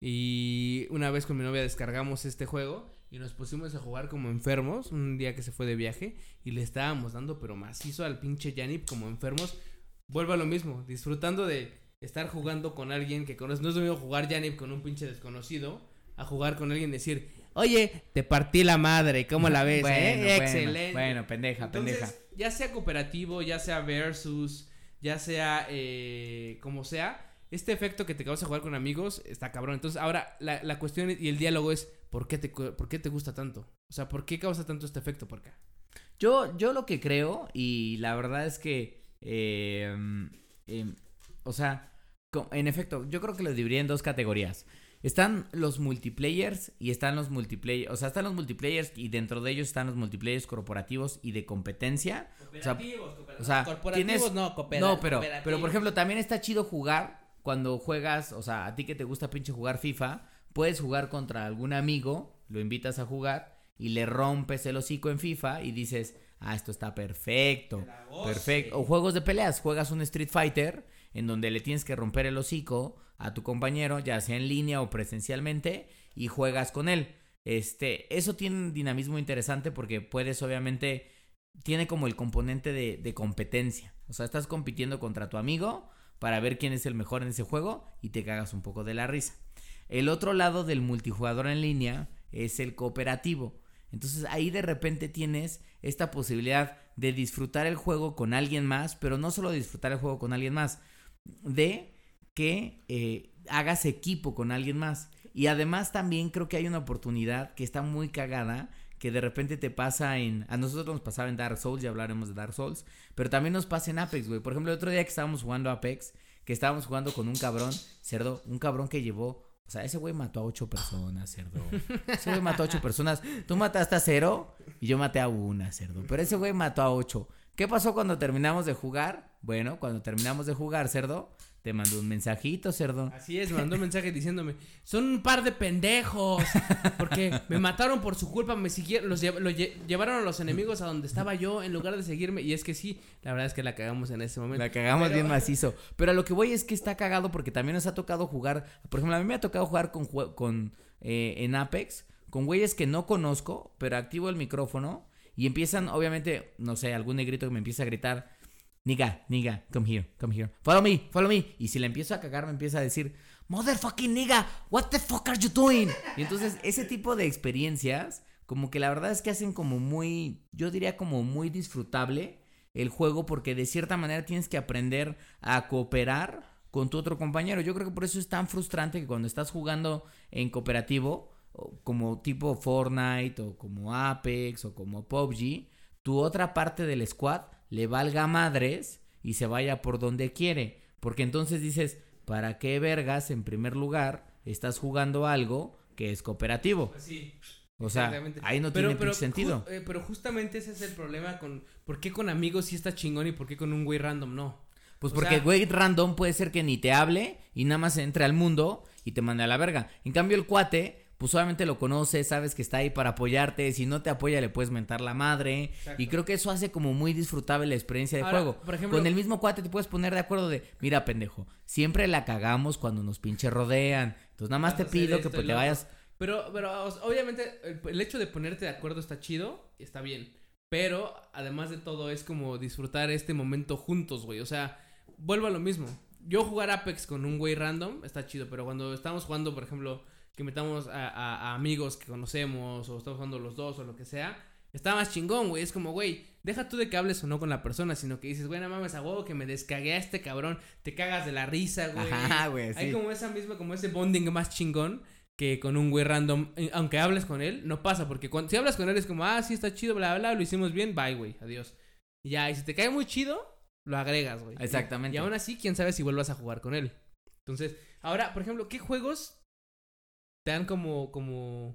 A: Y una vez con mi novia descargamos este juego y nos pusimos a jugar como enfermos un día que se fue de viaje y le estábamos dando pero macizo al pinche Janip como enfermos. Vuelvo a lo mismo, disfrutando de estar jugando con alguien que conoces. No es lo mismo jugar Janip con un pinche desconocido a jugar con alguien y decir, oye, te partí la madre, ¿cómo la ves?
B: Bueno,
A: eh?
B: bueno,
A: Excelente.
B: Bueno, pendeja,
A: Entonces,
B: pendeja.
A: ya sea cooperativo, ya sea versus, ya sea eh, como sea, este efecto que te causa jugar con amigos está cabrón. Entonces, ahora la, la cuestión y el diálogo es, ¿por qué, te, ¿por qué te gusta tanto? O sea, ¿por qué causa tanto este efecto por acá?
B: Yo, yo lo que creo, y la verdad es que, eh, em, o sea, en efecto, yo creo que los dividiría en dos categorías. Están los multiplayers y están los multiplayers, o sea, están los multiplayers y dentro de ellos están los multiplayers corporativos y de competencia. sea, O sea, tienes-
A: no,
B: No, pero, pero por ejemplo, también está chido jugar cuando juegas, o sea, a ti que te gusta pinche jugar FIFA, puedes jugar contra algún amigo, lo invitas a jugar y le rompes el hocico en FIFA y dices, ah, esto está perfecto, perfecto. O juegos de peleas, juegas un Street Fighter en donde le tienes que romper el hocico a tu compañero, ya sea en línea o presencialmente, y juegas con él. Este, eso tiene un dinamismo interesante porque puedes obviamente tiene como el componente de, de competencia. O sea, estás compitiendo contra tu amigo para ver quién es el mejor en ese juego y te cagas un poco de la risa. El otro lado del multijugador en línea es el cooperativo. Entonces ahí de repente tienes esta posibilidad de disfrutar el juego con alguien más, pero no solo disfrutar el juego con alguien más, de que eh, hagas equipo con alguien más. Y además también creo que hay una oportunidad que está muy cagada, que de repente te pasa en... A nosotros nos pasaba en Dark Souls, ya hablaremos de Dark Souls, pero también nos pasa en Apex, güey. Por ejemplo, el otro día que estábamos jugando Apex, que estábamos jugando con un cabrón, cerdo, un cabrón que llevó... O sea, ese güey mató a ocho personas, cerdo. Ese güey mató a ocho personas. Tú mataste a cero y yo maté a una, cerdo. Pero ese güey mató a ocho. ¿Qué pasó cuando terminamos de jugar? Bueno, cuando terminamos de jugar, cerdo, te mandó un mensajito, cerdo.
A: Así es, me mandó un mensaje diciéndome, son un par de pendejos, porque me mataron por su culpa, me siguieron, los lle- lo lle- llevaron a los enemigos a donde estaba yo en lugar de seguirme, y es que sí, la verdad es que la cagamos en ese momento.
B: La cagamos
A: Pero-
B: bien macizo. Pero a lo que voy es que está cagado porque también nos ha tocado jugar. Por ejemplo, a mí me ha tocado jugar con eh, en Apex con güeyes que no conozco, pero activo el micrófono y empiezan, obviamente, no sé, algún negrito que me empieza a gritar, niga, niga, come here, come here, follow me, follow me. Y si le empiezo a cagar, me empieza a decir, motherfucking nigga, what the fuck are you doing? Y entonces, ese tipo de experiencias, como que la verdad es que hacen como muy, yo diría como muy disfrutable el juego porque de cierta manera tienes que aprender a cooperar con tu otro compañero. Yo creo que por eso es tan frustrante que cuando estás jugando en cooperativo, como tipo Fortnite o como Apex o como PUBG, tu otra parte del squad le valga madres y se vaya por donde quiere. Porque entonces dices, ¿para qué vergas en primer lugar estás jugando algo que es cooperativo?
A: Sí.
B: O sea, ahí no
A: Pero-
B: tiene
A: pero
B: sentido.
A: ju- eh, pero justamente ese es el problema con por qué con amigos sí está chingón y por qué con un güey random no.
B: Pues
A: O
B: porque
A: sea-
B: el güey random puede ser que ni te hable y nada más entre al mundo y te mande a la verga. En cambio, el cuate, pues obviamente lo conoces, sabes que está ahí para apoyarte. Si no te apoya, le puedes mentar la madre.
A: Exacto.
B: Y creo que eso hace como muy disfrutable la experiencia de
A: Ahora,
B: juego.
A: por ejemplo-
B: Con el mismo cuate te puedes poner de acuerdo de, mira, pendejo, siempre la cagamos cuando nos pinche rodean. Entonces nada más
A: Vas
B: te pido que pues, te
A: lo
B: vayas.
A: Pero, pero obviamente el, el hecho de ponerte de acuerdo está chido, está bien. Pero además de todo es como disfrutar este momento juntos, güey. O sea, vuelvo a lo mismo. Yo jugar Apex con un güey random está chido, pero cuando estamos jugando, por ejemplo, que metamos a, a- a amigos que conocemos o estamos jugando los dos o lo que sea, está más chingón, güey. Es como, güey, deja tú de que hables o no con la persona, sino que dices, güey, no mames a huevo que me descagué a este cabrón, te cagas de la risa, güey.
B: Ajá, güey,
A: Hay como esa misma, como ese bonding más chingón que con un güey random, eh, aunque hables con él, no pasa, porque cuando, si hablas con él es como, ah, sí está chido, bla, bla, bla, lo hicimos bien, bye, güey, adiós. Y ya, y si te cae muy chido, lo agregas, güey.
B: Exactamente.
A: Y aún así, quién sabe si vuelvas a jugar con él. Entonces, ahora, por ejemplo, ¿qué juegos te dan como, como,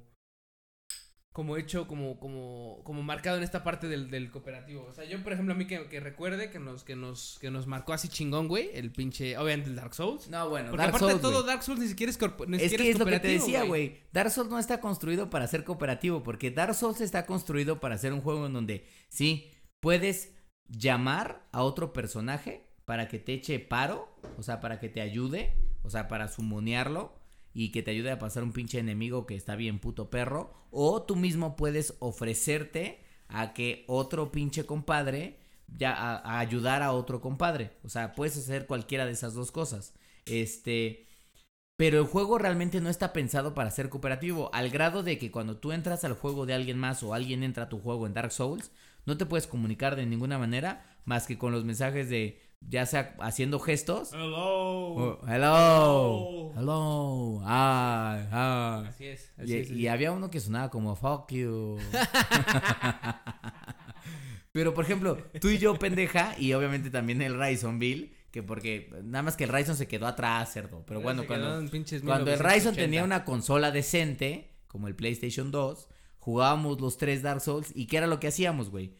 A: como hecho, como, como, como marcado en esta parte del, del cooperativo. O sea, yo, por ejemplo, a mí que, que recuerde que nos, que nos, que nos marcó así chingón, güey, el pinche, obviamente el Dark Souls.
B: No, bueno,
A: Porque
B: Dark
A: aparte
B: Souls,
A: de todo. Dark Souls ni siquiera es, corpo- ni
B: Es
A: siquiera
B: que es lo que te decía, güey. Dark Souls no está construido para ser cooperativo, porque Dark Souls está construido para ser un juego en donde sí puedes llamar a otro personaje para que te eche paro, o sea, para que te ayude, o sea, para sumonearlo y que te ayude a pasar un pinche enemigo que está bien puto perro, o tú mismo puedes ofrecerte a que otro pinche compadre ya a, ayudar a otro compadre, o sea, puedes hacer cualquiera de esas dos cosas. Este, pero el juego realmente no está pensado para ser cooperativo, al grado de que cuando tú entras al juego de alguien más o alguien entra a tu juego en Dark Souls, no te puedes comunicar de ninguna manera más que con los mensajes de ya sea haciendo gestos.
A: Hello.
B: o, hello. Hello. Ay, ay.
A: Así es. Así
B: Y,
A: es,
B: y había uno que sonaba como fuck you. Pero por ejemplo, tú y yo, pendeja, y obviamente también el Ryzen Bill, que porque nada más que el Ryzen se quedó atrás, cerdo. Pero bueno, cuando, cuando el
A: 1980.
B: Ryzen tenía una consola decente, como el PlayStation 2, jugábamos los tres Dark Souls, ¿y qué era lo que hacíamos, güey?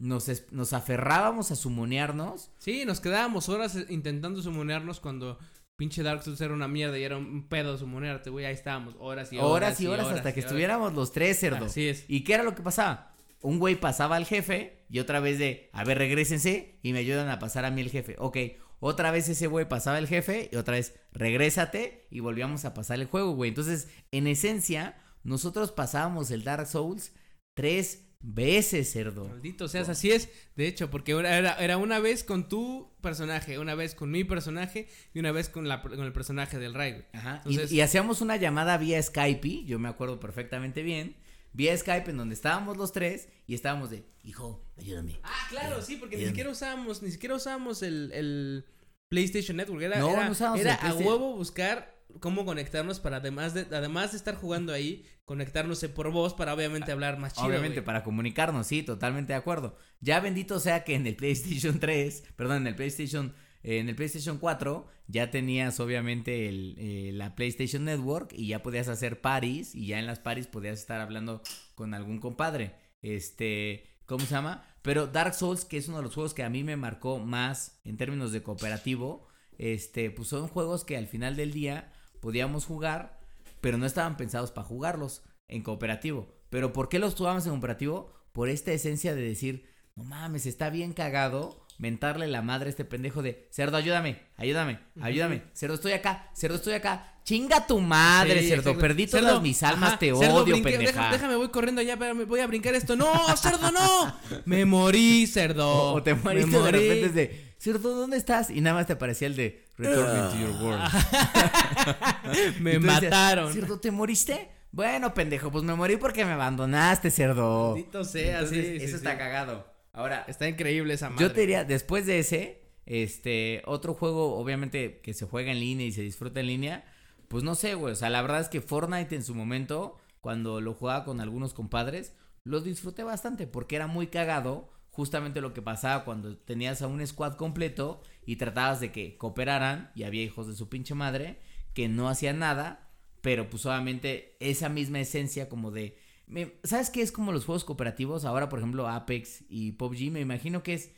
B: Nos, es- nos aferrábamos a sumonearnos.
A: Sí, nos quedábamos horas eh, intentando sumonearnos cuando pinche Dark Souls era una mierda y era un pedo sumonearte, güey. Ahí estábamos, horas y horas.
B: Horas y horas hasta que
A: horas.
B: estuviéramos los tres, cerdo.
A: Así es.
B: ¿Y qué era lo que pasaba? Un güey pasaba al jefe y otra vez de, a ver, regrésense y me ayudan a pasar a mí el jefe. Ok, otra vez ese güey pasaba el jefe y otra vez, regrésate y volvíamos a pasar el juego, güey. Entonces, en esencia, nosotros pasábamos el Dark Souls tres veces, cerdo.
A: Maldito seas, así es. De hecho, porque era, era, una vez con tu personaje, una vez con mi personaje y una vez con, la, con el personaje del Ray.
B: Ajá. y-
A: Entonces-
B: y, hacíamos una llamada vía Skype, yo me acuerdo perfectamente bien, vía Skype en donde estábamos los tres y estábamos de, hijo, ayúdame.
A: Ah, claro, sí, porque ni siquiera usábamos, ni siquiera usábamos el, el PlayStation Network. Era,
B: No,
A: era,
B: no usábamos
A: era a huevo buscar cómo conectarnos para además de, además de estar jugando ahí, conectarnos por voz para obviamente hablar más chido.
B: Obviamente, para comunicarnos, sí, totalmente de acuerdo. Ya bendito sea que en el PlayStation 3, perdón, en el PlayStation, eh, en el PlayStation 4, ya tenías obviamente el, eh, la PlayStation Network y ya podías hacer paris y ya en las paris podías estar hablando con algún compadre. Este, ¿cómo se llama? Pero Dark Souls, que es uno de los juegos que a mí me marcó más en términos de cooperativo, este, pues son juegos que al final del día podíamos jugar, pero no estaban pensados para jugarlos en cooperativo. Pero ¿por qué los jugábamos en cooperativo? Por esta esencia de decir, no mames, está bien cagado mentarle la madre a este pendejo de, cerdo, ayúdame, ayúdame, ayúdame, cerdo, estoy acá, cerdo, estoy acá, chinga tu madre,
A: Sí,
B: cerdo, perdí todas
A: Cerdo,
B: mis almas,
A: ajá,
B: te
A: cerdo,
B: odio,
A: brinqué,
B: pendeja.
A: deja- déjame, voy corriendo ya, pero me voy a brincar esto. No, cerdo, no. Me morí, cerdo.
B: O, o te
A: Me
B: moriste de
A: morí.
B: repente es de, cerdo, ¿dónde estás? Y nada más te aparecía el de, return to your world.
A: Me mataron.
B: Cerdo, ¿te moriste? Bueno, pendejo, pues me morí porque me abandonaste, cerdo.
A: Maldito sea,
B: Entonces,
A: sí, sí,
B: Eso está
A: sí.
B: cagado. Ahora,
A: Está increíble esa madre.
B: yo te diría, después de ese, este, otro juego, obviamente, que se juega en línea y se disfruta en línea, pues no sé, güey. O sea, la verdad es que Fortnite en su momento, cuando lo jugaba con algunos compadres, lo disfruté bastante porque era muy cagado. Justamente lo que pasaba cuando tenías a un squad completo y tratabas de que cooperaran y había hijos de su pinche madre que no hacían nada, pero pues obviamente esa misma esencia como de... me- ¿Sabes qué es como los juegos cooperativos? Ahora, por ejemplo, Apex y PUBG, me imagino que es...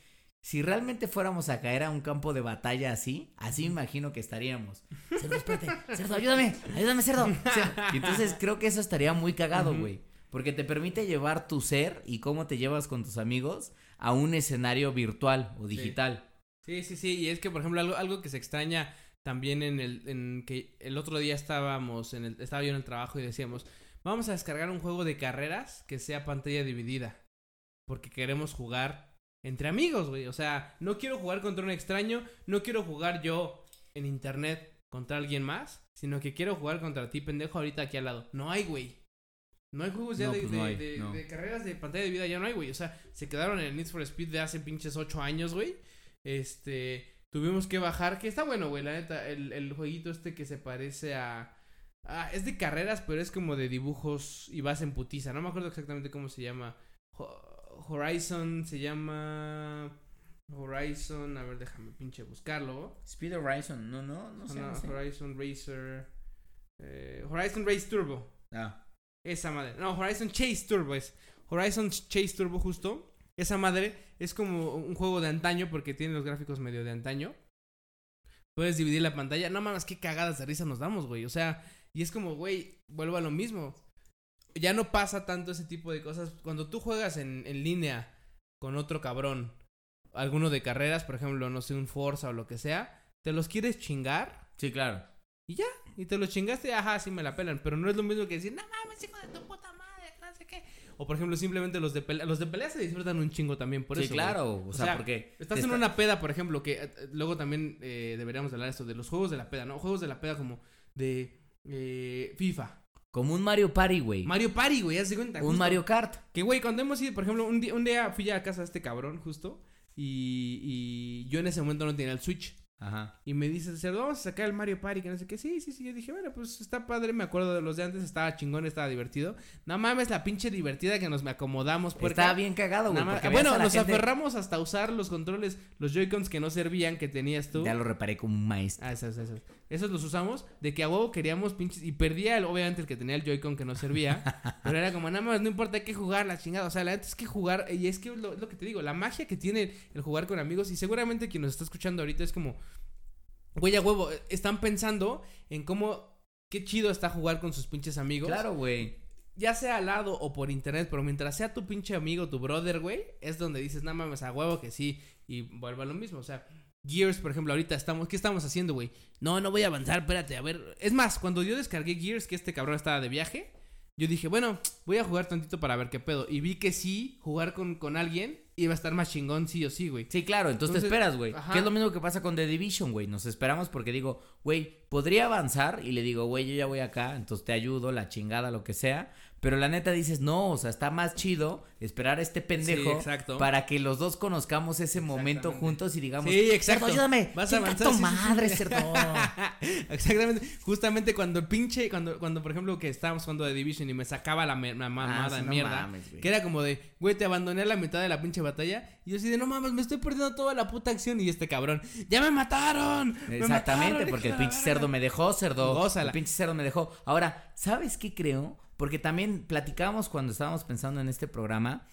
B: Si realmente fuéramos a caer a un campo de batalla así, así me imagino que estaríamos. Cerdo, espérate, cerdo, ayúdame, ayúdame, cerdo. entonces creo que eso estaría muy cagado, güey. Porque te permite llevar tu ser y cómo te llevas con tus amigos a un escenario virtual o digital.
A: Sí, sí, sí. Y es que, por ejemplo, algo, algo que se extraña también en el, en que el otro día estábamos en el, estaba yo en el trabajo y decíamos, vamos a descargar un juego de carreras que sea pantalla dividida. Porque queremos jugar entre amigos, güey. O sea, no quiero jugar contra un extraño, no quiero jugar yo en internet contra alguien más, sino que quiero jugar contra ti, pendejo, ahorita aquí al lado. No hay, güey. No hay juegos ya
B: No,
A: de,
B: pues
A: de-
B: no hay,
A: de-
B: no.
A: de carreras de pantalla dividida, ya no hay, güey. O sea, se quedaron en el Need for Speed de hace pinches 8 años, güey. Este, tuvimos que bajar, que está bueno, güey, la neta, el, el jueguito este que se parece a... Ah, es de carreras, pero es como de dibujos y vas en putiza. No me acuerdo exactamente cómo se llama. Ho- Horizon se llama... Horizon, a ver, déjame pinche buscarlo.
B: Speed Horizon, no, no, no sé.
A: No,
B: no sé.
A: Horizon Racer... eh, Horizon Race Turbo.
B: Ah,
A: Esa madre. No, Horizon Chase Turbo es. Horizon Chase Turbo justo. Esa madre es como un juego de antaño porque tiene los gráficos medio de antaño. Puedes dividir la pantalla. No mames, qué cagadas de risa nos damos, güey. O sea, y es como, güey, vuelvo a lo mismo. Ya no pasa tanto ese tipo de cosas. Cuando tú juegas en, en línea con otro cabrón, alguno de carreras, por ejemplo, no sé, un Forza o lo que sea, te los quieres chingar
B: Sí, claro.
A: y ya. Y te los chingaste, ajá, sí me la pelan. Pero no es lo mismo que decir, no mames, hijo de tu puta madre, no sé qué. O por ejemplo, simplemente los de pelea. Los de pelea se disfrutan un chingo también, por
B: sí,
A: eso.
B: claro. O, sea, porque.
A: Estás en
B: está-
A: una peda, por ejemplo, que eh, eh, luego también eh, deberíamos hablar de esto, de los juegos de la peda, ¿no? Juegos de la peda como de eh, FIFA.
B: Como un Mario Party, güey.
A: Mario Party, güey, haz de cuenta.
B: Un
A: justo.
B: Mario Kart.
A: Que, güey, cuando hemos ido, por ejemplo, un día, un día fui a casa de este cabrón, justo. Y, y yo en ese momento no tenía el Switch.
B: Ajá.
A: Y me dice, "Cerdo, vamos a sacar el Mario Party, que no sé qué. Sí, sí, sí. Yo dije, bueno, pues está padre. Me acuerdo de los de antes, estaba chingón, estaba divertido. No mames, la pinche divertida que nos me acomodamos. puerca.
B: Está bien cagado, güey.
A: Nada más-
B: porque veías
A: bueno, nos
B: gente-
A: aferramos hasta usar los controles, los Joy-Cons que no servían, que tenías tú.
B: Ya lo reparé como un maestro.
A: Ah, esos, esos. Esos los usamos de que a huevo queríamos pinches. Y perdía, el, obviamente, el que tenía el Joy-Con que no servía. pero era como, nada más, no importa, hay que jugar la chingada. O sea, la neta es que jugar. Y es que lo, lo que te digo, la magia que tiene el jugar con amigos. Y seguramente quien nos está escuchando ahorita es como, güey, a huevo. Están pensando en cómo. Qué chido está jugar con sus pinches amigos.
B: Claro, güey.
A: Ya sea al lado o por internet, pero mientras sea tu pinche amigo, tu brother, güey, es donde dices, nada mames, a huevo que sí. Y vuelve a lo mismo. O sea, Gears, por ejemplo, ahorita estamos, ¿qué estamos haciendo, güey? No, no voy a avanzar, espérate, a ver. Es más, cuando yo descargué Gears, que este cabrón estaba de viaje, yo dije, bueno, voy a jugar tantito para ver qué pedo. Y vi que sí, jugar con, con alguien iba a estar más chingón, sí o sí, güey.
B: Sí, claro, entonces,
A: Entonces,
B: te esperas, güey. Que es lo mismo que pasa con The Division, güey. Nos esperamos porque digo, güey, podría avanzar y le digo, güey, yo ya voy acá, entonces te ayudo, la chingada, lo que sea. Pero la neta dices, no, o sea, está más chido esperar a este pendejo
A: exacto.
B: para que los dos conozcamos ese momento juntos y digamos,
A: Sí, exacto.
B: "Cerdo, ayúdame,
A: Vas a avanzar,
B: tu
A: sí, sí,
B: madre,
A: sí.
B: cerdo.
A: Exactamente. Justamente cuando el pinche, cuando, cuando por ejemplo que estábamos jugando de Division y me sacaba la, mamada
B: Ah, sí,
A: de
B: no
A: mierda.
B: mames,
A: que era como de, güey, te abandoné a la mitad de la pinche batalla. Y yo así de, no mames, me estoy perdiendo toda la puta acción. Y este cabrón, ¡ya me mataron! ¡Me
B: Exactamente,
A: mataron,
B: porque el pinche cerdo
A: verga".
B: me dejó, cerdo.
A: Gózala.
B: El pinche cerdo me dejó. Ahora, ¿sabes qué creo? Porque también platicábamos cuando estábamos pensando en este programa.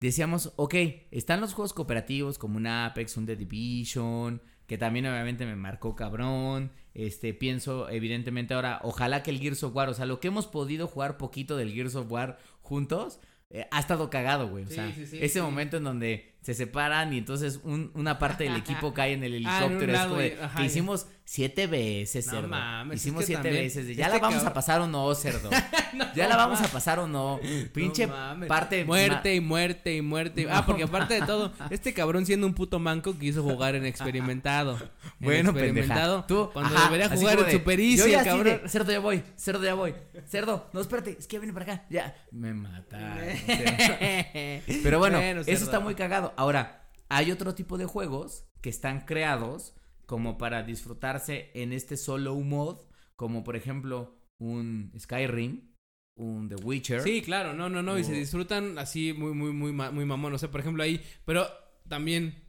B: Decíamos, ok, están los juegos cooperativos como un Apex, un The Division, que también obviamente me marcó cabrón. Este, pienso, evidentemente, ahora, ojalá que el Gears of War, o sea, lo que hemos podido jugar poquito del Gears of War juntos, eh, ha estado cagado, güey. O
A: Sí,
B: sea,
A: sí, sí,
B: ese momento en donde se separan y entonces un- una parte del equipo cae en el helicóptero. es
A: lado
B: como de,
A: y- ajá,
B: que hicimos siete veces,
A: No
B: cerdo.
A: mames, es
B: Hicimos
A: que
B: siete
A: también,
B: veces. ¿Ya
A: este
B: la vamos a pasar o no, cerdo? ¿Ya la vamos a pasar o no? Pinche
A: No mames.
B: parte.
A: Muerte y muerte y muerte. ah,
B: No
A: porque aparte de todo, este cabrón siendo un puto manco quiso jugar en experimentado. En
B: Bueno,
A: experimentado.
B: pendeja. Tú,
A: cuando
B: ajá,
A: debería jugar en
B: de, yo
A: cabrón.
B: cerdo, ya voy. Cerdo, ya voy. Cerdo, no, espérate. Es que viene para acá. Ya. Me mataron. Pero bueno, eso está muy cagado. Ahora, hay otro tipo de juegos que están creados como para disfrutarse en este solo mod, como por ejemplo un Skyrim, un The Witcher.
A: Sí, claro, no, no, no, y se disfrutan así muy, muy, muy, muy mamón, o sea, por ejemplo ahí, pero también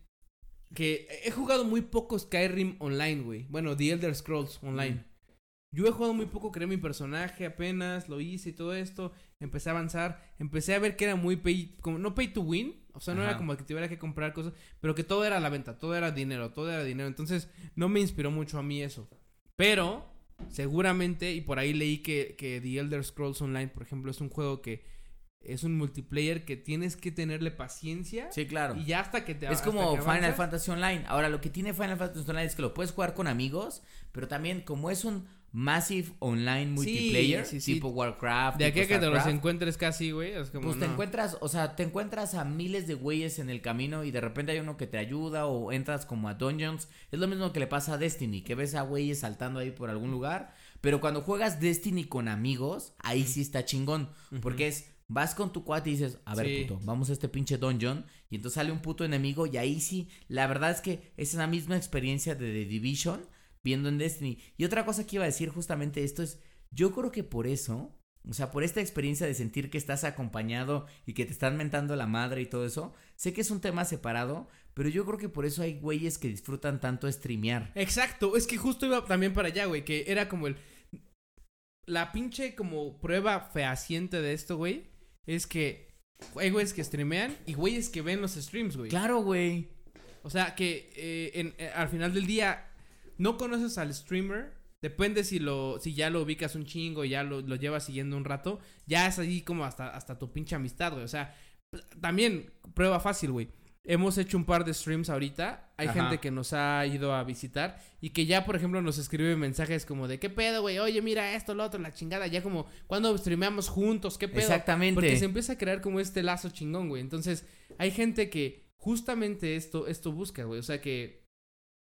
A: que he jugado muy poco Skyrim online, güey. Bueno, The Elder Scrolls online. Yo he jugado muy poco, creé mi personaje apenas, lo hice y todo esto, empecé a avanzar, empecé a ver que era muy pay, como no pay to win, o sea, no era como que tuviera que comprar cosas, pero que todo era la venta, todo era dinero, todo era dinero, entonces no me inspiró mucho a mí eso. Pero seguramente, y por ahí leí que, que The Elder Scrolls Online, por ejemplo, es un juego que es un multiplayer que tienes que tenerle paciencia
B: Sí, claro.
A: y ya hasta que te
B: Es como Final
A: avanzas-
B: Fantasy Online. Ahora, lo que tiene Final Fantasy Online es que lo puedes jugar con amigos, pero también como es un Massive Online multiplayer,
A: sí, sí.
B: tipo Warcraft.
A: De aquí a que te los encuentres casi, güey, es como
B: Pues te encuentras, o sea, te encuentras a miles de güeyes en el camino y de repente hay uno que te ayuda o entras como a dungeons. Es lo mismo que le pasa a Destiny, que ves a güeyes saltando ahí por algún lugar. Pero cuando juegas Destiny con amigos, ahí sí está chingón. Porque es, vas con tu cuate y dices, a ver,
A: Sí.
B: puto, vamos a este pinche dungeon. Y entonces sale un puto enemigo y ahí sí, la verdad es que es la misma experiencia de The Division viendo en Destiny. Y otra cosa que iba a decir justamente esto es, yo creo que por eso, o sea, por esta experiencia de sentir que estás acompañado y que te están mentando la madre y todo eso, sé que es un tema separado, pero yo creo que por eso hay güeyes que disfrutan tanto streamear.
A: Exacto, es que justo iba también para allá, güey, que era como el... la pinche como prueba fehaciente de esto, güey, es que hay güeyes que streamean y güeyes que ven los streams, güey.
B: Claro, güey.
A: O sea, que eh, en- eh, al final del día no conoces al streamer. Depende si lo si ya lo ubicas un chingo y ya lo, lo llevas siguiendo un rato. Ya es ahí como hasta, hasta tu pinche amistad, güey. O sea, también prueba fácil, güey. Hemos hecho un par de streams ahorita. Hay
B: Ajá.
A: gente que nos ha ido a visitar y que ya, por ejemplo, nos escribe mensajes como de ¿qué pedo, güey? Oye, mira esto, lo otro, la chingada. Ya como, cuando streameamos juntos? ¿Qué pedo?
B: Exactamente.
A: Porque se empieza a crear como este lazo chingón, güey. Entonces, hay gente que justamente esto, esto busca, güey. O sea que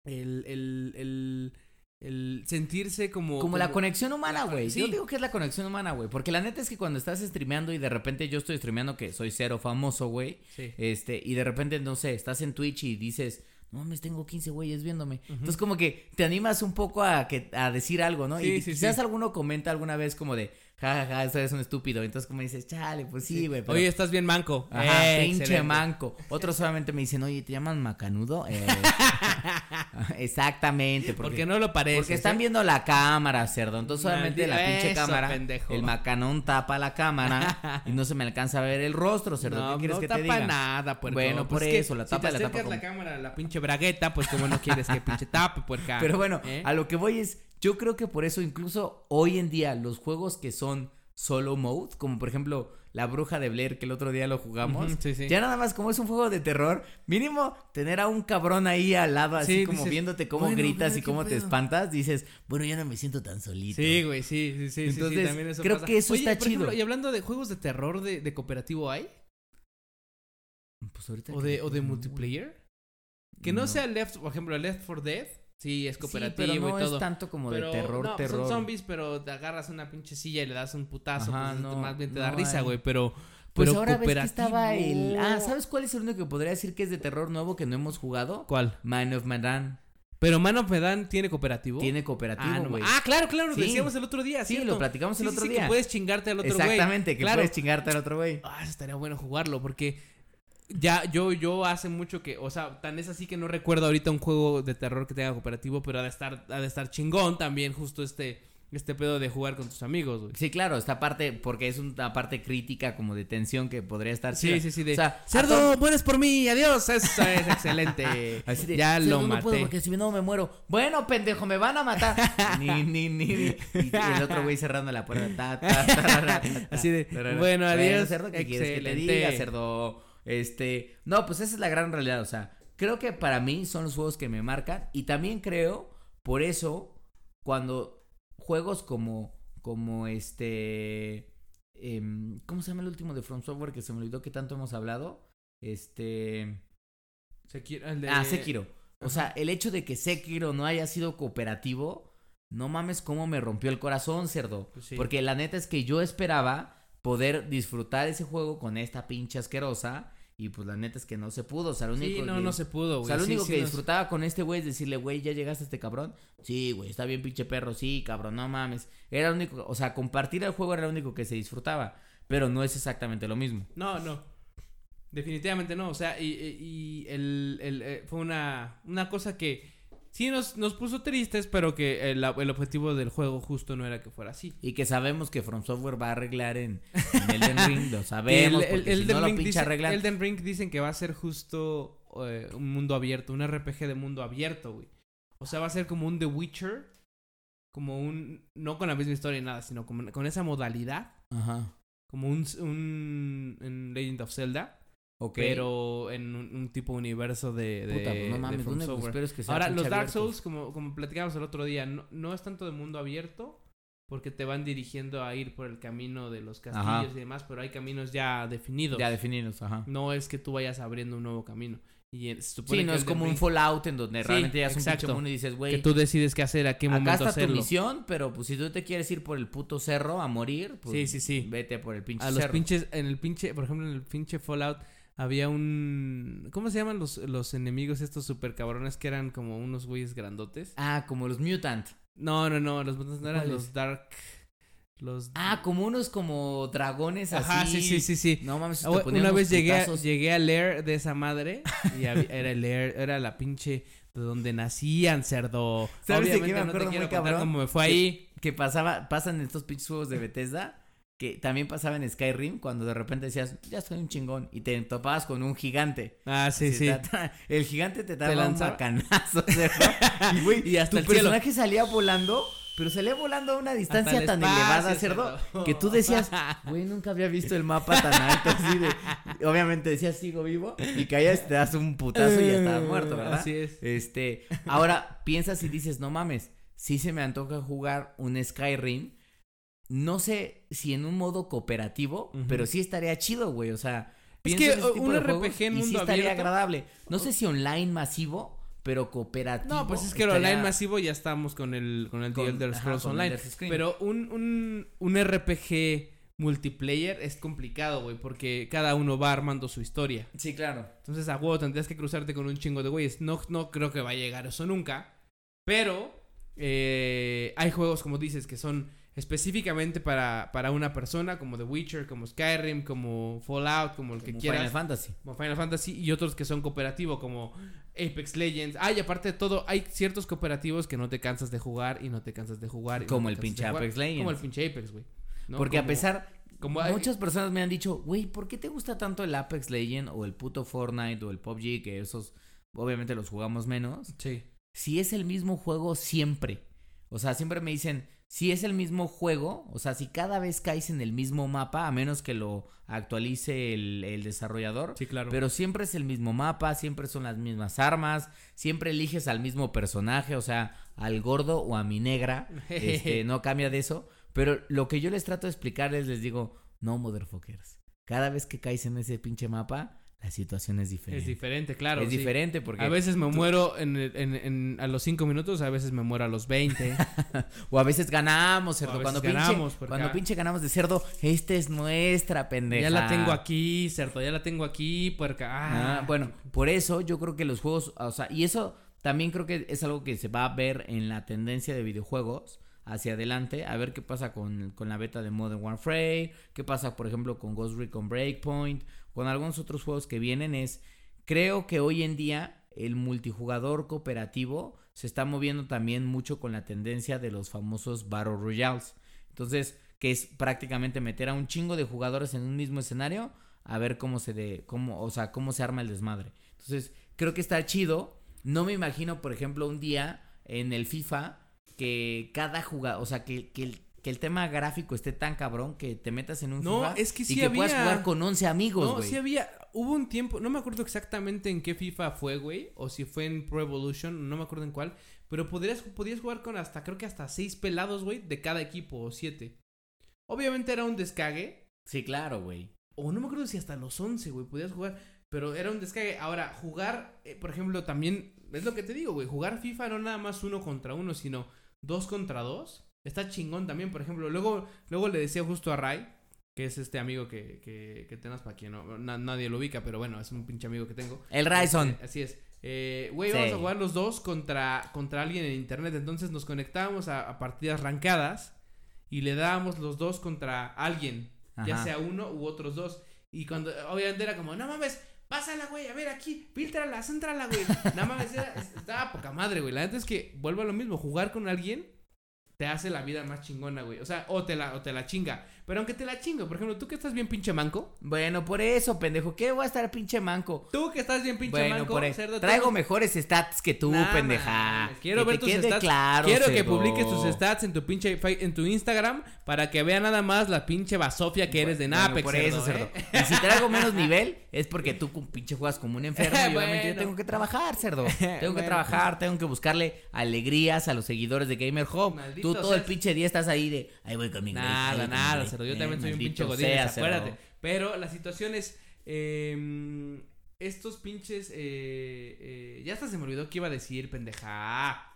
A: el, el, el, el sentirse como...
B: Como la conexión humana, güey.
A: sí.
B: Yo digo que es la conexión humana, güey. Porque la neta es que cuando estás streameando y de repente yo estoy streameando que soy cero famoso, güey.
A: Sí.
B: Este, y de repente, no sé, estás en Twitch y dices, no mames, tengo 15 güeyes viéndome. Entonces, como que te animas un poco a, que, a decir algo, ¿no?
A: Sí,
B: y
A: sí,
B: quizás
A: sí.
B: alguno comenta alguna vez como de, ja, ja, ja, eso es un estúpido. Entonces, como dices, chale, pues sí, güey. pero-
A: Oye, estás bien manco.
B: Ajá,
A: Eh,
B: pinche
A: excelente.
B: manco. Otros solamente me dicen, oye, ¿te llaman macanudo? Eh, exactamente. Porque,
A: Porque no lo parece.
B: porque están viendo la cámara, cerdo. Entonces solamente la
A: Maldito-
B: pinche
A: eso,
B: cámara.
A: pendejo.
B: El macanón tapa la cámara y no se me alcanza a ver el rostro, cerdo.
A: No,
B: ¿Qué quieres
A: no
B: que
A: tapa
B: te diga?
A: nada, puerco.
B: Bueno,
A: Pues
B: por eso, la
A: si
B: tapa
A: te
B: la tapa como-
A: la cámara la pinche bragueta, pues como no quieres que pinche tape, puerca.
B: Pero bueno,
A: ¿Eh?
B: a lo que voy es, yo creo que por eso incluso hoy en día los juegos que son solo mode, como por ejemplo La Bruja de Blair, que el otro día lo jugamos,
A: Ujú, sí, sí.
B: ya nada más como es un juego de terror, mínimo tener a un cabrón ahí al lado, así
A: Sí,
B: como
A: dices,
B: viéndote cómo
A: bueno,
B: gritas y
A: ¿qué
B: cómo te espantas, dices, bueno, ya no me siento tan solito.
A: Sí, güey, sí, sí, sí,
B: Entonces,
A: también eso
B: creo
A: pasa.
B: que eso
A: Oye,
B: está
A: por ejemplo,
B: chido.
A: y hablando de juegos de terror de, de cooperativo, ¿hay?
B: Pues ahorita
A: ¿O de, o de
B: no,
A: multiplayer? Que no, sea Left, por ejemplo, Left 4 Dead, sí, es
B: Sí,
A: cooperativo
B: pero no
A: y todo.
B: es tanto como
A: pero,
B: de terror,
A: no,
B: terror.
A: son zombies, pero te agarras una pinche silla y le das un putazo,
B: Ajá,
A: pues,
B: no,
A: más bien te
B: no
A: da risa, güey, pero...
B: Pues
A: pero
B: ahora ves que estaba el... Ah, ¿sabes cuál es el único que podría decir que es de terror nuevo que no hemos jugado?
A: ¿Cuál?
B: Man of Medan.
A: Pero Man of Medan tiene cooperativo.
B: Tiene
A: ah,
B: cooperativo,
A: no,
B: güey.
A: ah, claro, claro, lo
B: Sí.
A: decíamos el otro día,
B: Sí,
A: ¿cierto?
B: lo platicamos el
A: Sí, sí,
B: otro
A: sí,
B: día.
A: que puedes chingarte al otro güey.
B: Exactamente, que
A: Claro.
B: puedes chingarte al otro güey.
A: Ah, eso estaría bueno jugarlo porque ya yo yo hace mucho que, o sea, tan es así que no recuerdo ahorita un juego de terror que tenga cooperativo, pero ha de estar ha de estar chingón también justo este este pedo de jugar con tus amigos, güey.
B: Sí, claro, esta parte, porque es una parte crítica como de tensión que podría estar
A: Sí, sí, sí, de
B: O sea,
A: Cerdo, mueres por mí, adiós, eso es excelente.
B: Así de,
A: ya
B: "Cerdo,
A: lo
B: no
A: maté.
B: puedo porque si no me muero. Bueno, pendejo, me van a matar. ni, ni, ni, ni. Y el otro güey cerrando la puerta. Ta, ta, tarara, ta,
A: Así de, bueno, adiós,
B: cerdo, ¿qué quieres que te diga, cerdo? Este, no, pues esa es la gran realidad, o sea, creo que para mí son los juegos que me marcan y también creo, por eso, cuando juegos como, como este, em, ¿cómo se llama el último de From Software que se me olvidó que tanto hemos hablado? Este...
A: Sekiro, el de-
B: Ah, Sekiro. O sea, el hecho de que Sekiro no haya sido cooperativo, no mames cómo me rompió el corazón, cerdo.
A: Pues sí.
B: Porque la neta es que yo esperaba poder disfrutar ese juego con esta pinche asquerosa. Y pues la neta es que no se pudo. O sea, lo único
A: Sí, no,
B: que,
A: no se pudo,
B: O
A: güey.
B: sea, lo
A: Sí,
B: único
A: sí
B: que disfrutaba con este güey es decirle, güey, ¿ya llegaste a este cabrón? Sí, güey, está bien pinche perro, sí, cabrón, no mames. Era lo único, o sea, compartir el juego era lo único que se disfrutaba. Pero no es exactamente lo mismo.
A: No, no. Definitivamente no. O sea, y, y- y el, el, eh, fue una, una cosa que sí nos, nos puso tristes, pero que el, el objetivo del juego justo no era que fuera así.
B: Y que sabemos que From Software va a arreglar en, en Elden Ring, lo sabemos,
A: El- el-
B: porque si
A: Elden
B: no lo
A: Ring dice-
B: arreglan.
A: Elden Ring dicen que va a ser justo eh, un mundo abierto, un RPG de mundo abierto, güey. O sea, va a ser como un The Witcher, como un... No con la misma historia y nada, sino como, con esa modalidad,
B: Ajá.
A: como un, un, un Legend of Zelda.
B: Ok.
A: Pero en un, un tipo universo de, de,
B: Puta, pues no
A: de
B: mames, que que sea
A: Ahora, los Dark
B: abierto.
A: Souls, como, como platicamos el otro día, no, no es tanto de mundo abierto, porque te van dirigiendo a ir por el camino de los castillos
B: Ajá.
A: y demás, pero hay caminos ya definidos.
B: Ya definidos, ajá.
A: No es que tú vayas abriendo un nuevo camino. Y se supone
B: Sí, no
A: que
B: es como un Fallout en donde
A: Sí,
B: realmente ya es un pinche mundo y dices,
A: Que
B: güey,
A: tú decides qué hacer, a qué
B: acá
A: momento
B: está tu misión, pero pues si tú te quieres ir por el puto cerro a morir, pues
A: Sí, sí, sí.
B: vete por el pinche
A: A los pinches, en el pinche, por ejemplo, en el pinche Fallout había un... ¿Cómo se llaman los, los enemigos estos super cabrones que eran como unos güeyes grandotes?
B: Ah, como los Mutant.
A: No, no, no, los mutantes no eran los Dark... Los...
B: Ah, como unos como dragones así.
A: Ajá, sí, sí, sí, sí.
B: No mames,
A: Ah,
B: te
A: Una vez llegué a, llegué a leer de esa madre y había- era el Lair, era la pinche de donde nacían, cerdo.
B: ¿Sabes de qué
A: Obviamente
B: me
A: no te quiero
B: muy
A: contar
B: cabrón?
A: cómo me fue
B: Que-
A: ahí.
B: Que pasaba, pasan estos pinches juegos de Bethesda. Que también pasaba en Skyrim cuando de repente decías, ya soy un chingón. Y te topabas con un gigante.
A: Ah, sí, sí.
B: El gigante te daba un bacanazo. y güey,
A: Y hasta
B: tu
A: el cielo.
B: personaje salía volando. Pero salía volando a una distancia tan elevada, cerdo,
A: cerdo.
B: que tú decías, güey, nunca había visto el mapa tan alto así de. Obviamente decías, sigo vivo, y caías, te das un putazo y ya estabas muerto, ¿verdad?
A: Así es.
B: Este, ahora piensas y dices, no mames, sí se me antoja jugar un Skyrim. No sé si en un modo cooperativo, pero sí estaría chido, güey. O sea,
A: Es que,
B: tipo
A: un RPG en
B: y sí
A: mundo
B: estaría
A: abierto-
B: agradable. No sé si online masivo, pero cooperativo.
A: No, pues es que el
B: estaría-
A: online masivo ya estamos con el, con el
B: Con-
A: The Elder Scrolls Online. Pero un, un, un RPG multiplayer es complicado, güey, porque cada uno va armando su historia.
B: Sí, claro.
A: Entonces, a huevo tendrías que cruzarte con un chingo de güeyes. No, no creo que va a llegar eso nunca. Pero eh, hay juegos, como dices, que son específicamente para, para una persona, como The Witcher, como Skyrim, como Fallout, como el que
B: Como
A: quieras.
B: Final Fantasy.
A: como Final Fantasy y otros que son cooperativos como Apex Legends. Ah, y aparte de todo, hay ciertos cooperativos que no te cansas de jugar y no te cansas de jugar. no
B: Como el pinche. Apex Legends.
A: Como el pinche Apex, güey. ¿no?
B: Porque a pesar,
A: como hay-
B: muchas personas me han dicho, güey, ¿por qué te gusta tanto el Apex Legend o el puto Fortnite o el PUBG? Que esos, obviamente los jugamos menos.
A: Sí.
B: Si es el mismo juego siempre. O sea, siempre me dicen, si es el mismo juego, o sea, si cada vez caes en el mismo mapa, a menos que lo actualice el, el desarrollador.
A: Sí, claro.
B: Pero siempre es el mismo mapa, siempre son las mismas armas, siempre eliges al mismo personaje, o sea, al gordo o a mi negra, este, no cambia de eso. Pero lo que yo les trato de explicarles, les digo, no, motherfuckers. Cada vez que caes en ese pinche mapa, la situación es diferente.
A: es diferente, claro.
B: es
A: sí.
B: diferente porque...
A: A veces me muero en, en- en- a los 5 minutos, a veces me muero a los 20.
B: O a veces ganamos, cerdo.
A: Veces
B: cuando
A: ganamos,
B: pinche, cuando
A: ah-
B: pinche ganamos de cerdo, esta es nuestra pendeja.
A: ya la tengo aquí, cerdo, ya la tengo aquí, puerca. Ah,
B: Ah, bueno, por eso yo creo que los juegos, o sea, y eso también creo que es algo que se va a ver en la tendencia de videojuegos hacia adelante, a ver qué pasa con, con la beta de Modern Warfare, qué pasa, por ejemplo, con Ghost Recon Breakpoint, con algunos otros juegos que vienen, es, creo que hoy en día el multijugador cooperativo se está moviendo también mucho con la tendencia de los famosos Battle Royales. Entonces, que es prácticamente meter a un chingo de jugadores en un mismo escenario a ver cómo se de cómo, o sea, cómo se arma el desmadre. Entonces, creo que está chido. No me imagino, por ejemplo, un día en el FIFA que cada jugador, o sea, que, que que el tema gráfico esté tan cabrón que te metas en un
A: No,
B: FIFA
A: es que sí
B: y que puedas jugar con 11 amigos,
A: No,
B: güey.
A: sí había. Hubo un tiempo, no me acuerdo exactamente en qué FIFA fue, güey. O si fue en Pro Evolution, no me acuerdo en cuál. Pero podrías, podías jugar con hasta, creo que hasta seis pelados, güey, de cada equipo, o siete. Obviamente era un descague.
B: Sí, claro, güey.
A: O no me acuerdo si hasta los 11, güey, podías jugar. Pero era un descague. Ahora, jugar, eh, por ejemplo, también. Es lo que te digo, güey. Jugar FIFA no nada más uno contra uno, sino dos contra dos. Está chingón también, por ejemplo. Luego, luego le decía justo a Ray, que es este amigo que, que, que tengas para quien no, na- nadie lo ubica, pero bueno, es un pinche amigo que tengo.
B: El Ryzen.
A: Este, así es. Eh, Güey,
B: Sí.
A: vamos a jugar los dos contra, contra alguien en internet. Entonces nos conectábamos a, a partidas rancadas y le dábamos los dos contra alguien, ya sea uno u otros dos. Y cuando, obviamente era como, no mames, pásala, güey, a ver aquí, filtrala, céntrala, güey. No mames, era- estaba poca madre, güey. La neta es que vuelvo a lo mismo, jugar con alguien te hace la vida más chingona, güey. O sea, o te la, o te la chinga. Pero aunque te la chingo, por ejemplo, tú que estás bien pinche manco.
B: Bueno, por eso, pendejo. ¿Qué voy a estar pinche manco?
A: Tú que estás bien pinche
B: bueno,
A: manco.
B: por eso.
A: cerdo,
B: Traigo
A: tú-
B: mejores stats que tú,
A: Nah,
B: pendeja.
A: Quiero
B: Que
A: ver
B: te
A: tus
B: quede
A: stats.
B: claro,
A: Quiero que publiques tus stats en tu pinche en tu Instagram para que vea nada más la pinche basofia que eres de
B: Bueno,
A: Napex.
B: por eso,
A: cerdo. ¿eh?
B: Y si traigo menos nivel, es porque tú con pinche juegas como un enfermo y obviamente yo tengo que trabajar, cerdo. Tengo que trabajar, tengo que buscarle alegrías a los seguidores de Gamer.
A: Maldito
B: Tú todo el pinche día estás ahí de, ahí voy con mi
A: Nada, nada,
B: Grace".
A: cerdo. Yo
B: Eh,
A: también soy un pinche godín, acuérdate. Pero la situación es. eh, estos pinches. eh, eh, ya hasta se me olvidó que iba a decir, pendeja.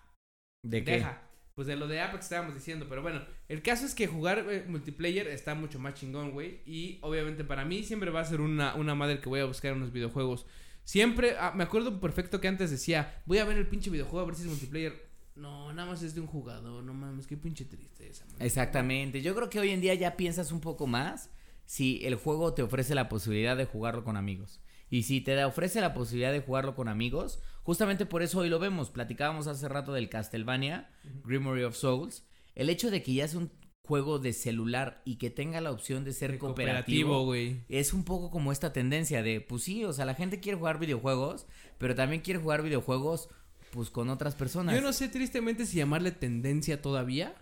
B: ¿De qué?
A: Deja. Pues de lo de Apex estábamos diciendo, pero bueno, el caso es que jugar multiplayer está mucho más chingón, güey. Y obviamente para mí siempre va a ser una, una madre que voy a buscar en los videojuegos. Siempre, ah, me acuerdo perfecto que antes decía, voy a ver el pinche videojuego a ver si es multiplayer. No, nada más es de un jugador, no mames, qué pinche tristeza. man.
B: Exactamente. Yo creo que hoy en día ya piensas un poco más si el juego te ofrece la posibilidad de jugarlo con amigos. Y si te ofrece la posibilidad de jugarlo con amigos, justamente por eso hoy lo vemos. Platicábamos hace rato del Castlevania, Grimory of Souls. El hecho de que ya es un juego de celular y que tenga la opción de ser cooperativo,
A: güey.
B: es un poco como esta tendencia de, pues sí, o sea, la gente quiere jugar videojuegos, pero también quiere jugar videojuegos, pues con otras personas.
A: Yo no sé tristemente si llamarle tendencia todavía.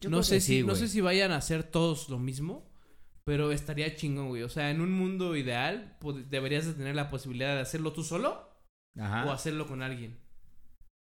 B: Yo
A: no sé si,
B: sí,
A: no sé si vayan a hacer todos lo mismo, pero estaría chingón, güey. O sea, en un mundo ideal deberías de tener la posibilidad de hacerlo tú solo
B: Ajá.
A: o hacerlo con alguien.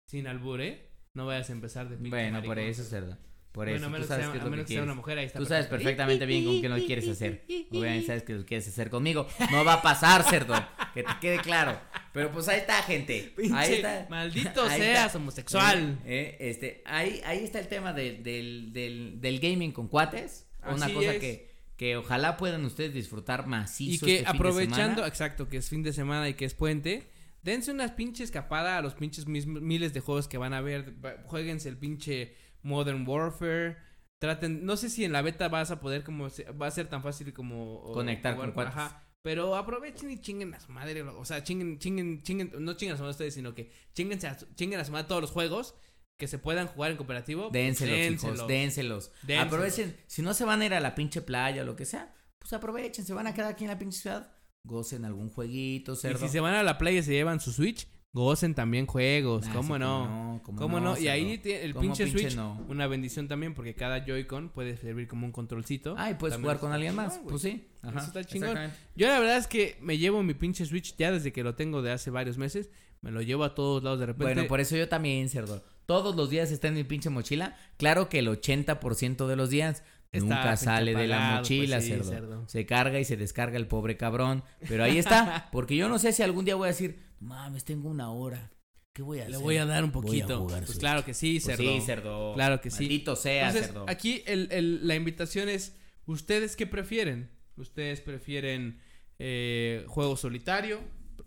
A: Sin albur, ¿eh? No vayas a empezar de pinche
B: Bueno, por
A: maricón.
B: eso es verdad. Por
A: Bueno,
B: eso,
A: a
B: tú sabes
A: sea,
B: qué es
A: a
B: lo
A: menos
B: que
A: sea una
B: quieres.
A: mujer, ahí está.
B: Tú sabes perfectamente bien con quién lo quieres hacer. Obviamente sabes que lo quieres hacer conmigo. No va a pasar, cerdo. Que te quede claro. Pero pues ahí está, gente. Ahí está.
A: Maldito
B: Ahí
A: seas,
B: está.
A: homosexual.
B: Eh, eh, este, ahí, ahí está el tema del, del, del, del gaming con cuates. Una cosa
A: es.
B: que, que ojalá puedan ustedes disfrutar
A: Y
B: macizo
A: que
B: este fin de
A: aprovechando, exacto, que es fin de semana y que es puente, dense unas pinche escapada a los pinches mis- miles de juegos que van a ver. Jueguense el pinche Modern Warfare. Traten, no sé si en la beta vas a poder como se- va a ser tan fácil como o-
B: Conectar con cuates.
A: Ajá. Pero aprovechen y chinguen a su madre, o sea, chinguen, chinguen, chinguen, no chinguen a su madre ustedes, sino que chinguense a su- chinguen a su madre todos los juegos que se puedan jugar en cooperativo.
B: Dénselos,
A: dénselos.
B: hijos, dénselos.
A: Dénselos.
B: Aprovechen, si no se van a ir a la pinche playa o lo que sea, pues aprovechen, se van a quedar aquí en la pinche ciudad, gocen algún jueguito,
A: Y
B: cerdo.
A: si se van a la playa y se llevan su Switch, gocen también juegos,
B: Ah,
A: ¿cómo
B: sí,
A: no?
B: ¿Cómo,
A: ¿Cómo no? Y ahí el
B: ¿Cómo
A: pinche
B: pinche
A: Switch,
B: no?
A: una bendición también, porque cada Joy-Con puede servir como un controlcito.
B: Ah, y puedes
A: También
B: jugar con alguien más. Pues sí. Ajá,
A: Eso está chingón. Yo la verdad es que me llevo mi pinche Switch ya desde que lo tengo de hace varios meses. Me lo llevo a todos lados de repente.
B: Bueno, por eso yo también, cerdo. Todos los días está en mi pinche mochila. Claro que el 80% de los días
A: Está
B: nunca sale de la
A: apagado,
B: mochila,
A: pues sí,
B: cerdo.
A: cerdo.
B: Se carga y se descarga el pobre cabrón. Pero ahí está. Porque yo no sé si algún día voy a decir, mames, tengo una hora. ¿Qué voy a hacer?
A: Le voy a dar un poquito. pues
B: Switch.
A: claro que sí,
B: Pues
A: cerdo.
B: sí, cerdo.
A: Claro que sí.
B: Maldito sea,
A: Entonces,
B: cerdo.
A: aquí el, el- la invitación es, ¿ustedes qué prefieren? ¿Ustedes prefieren eh, juego solitario,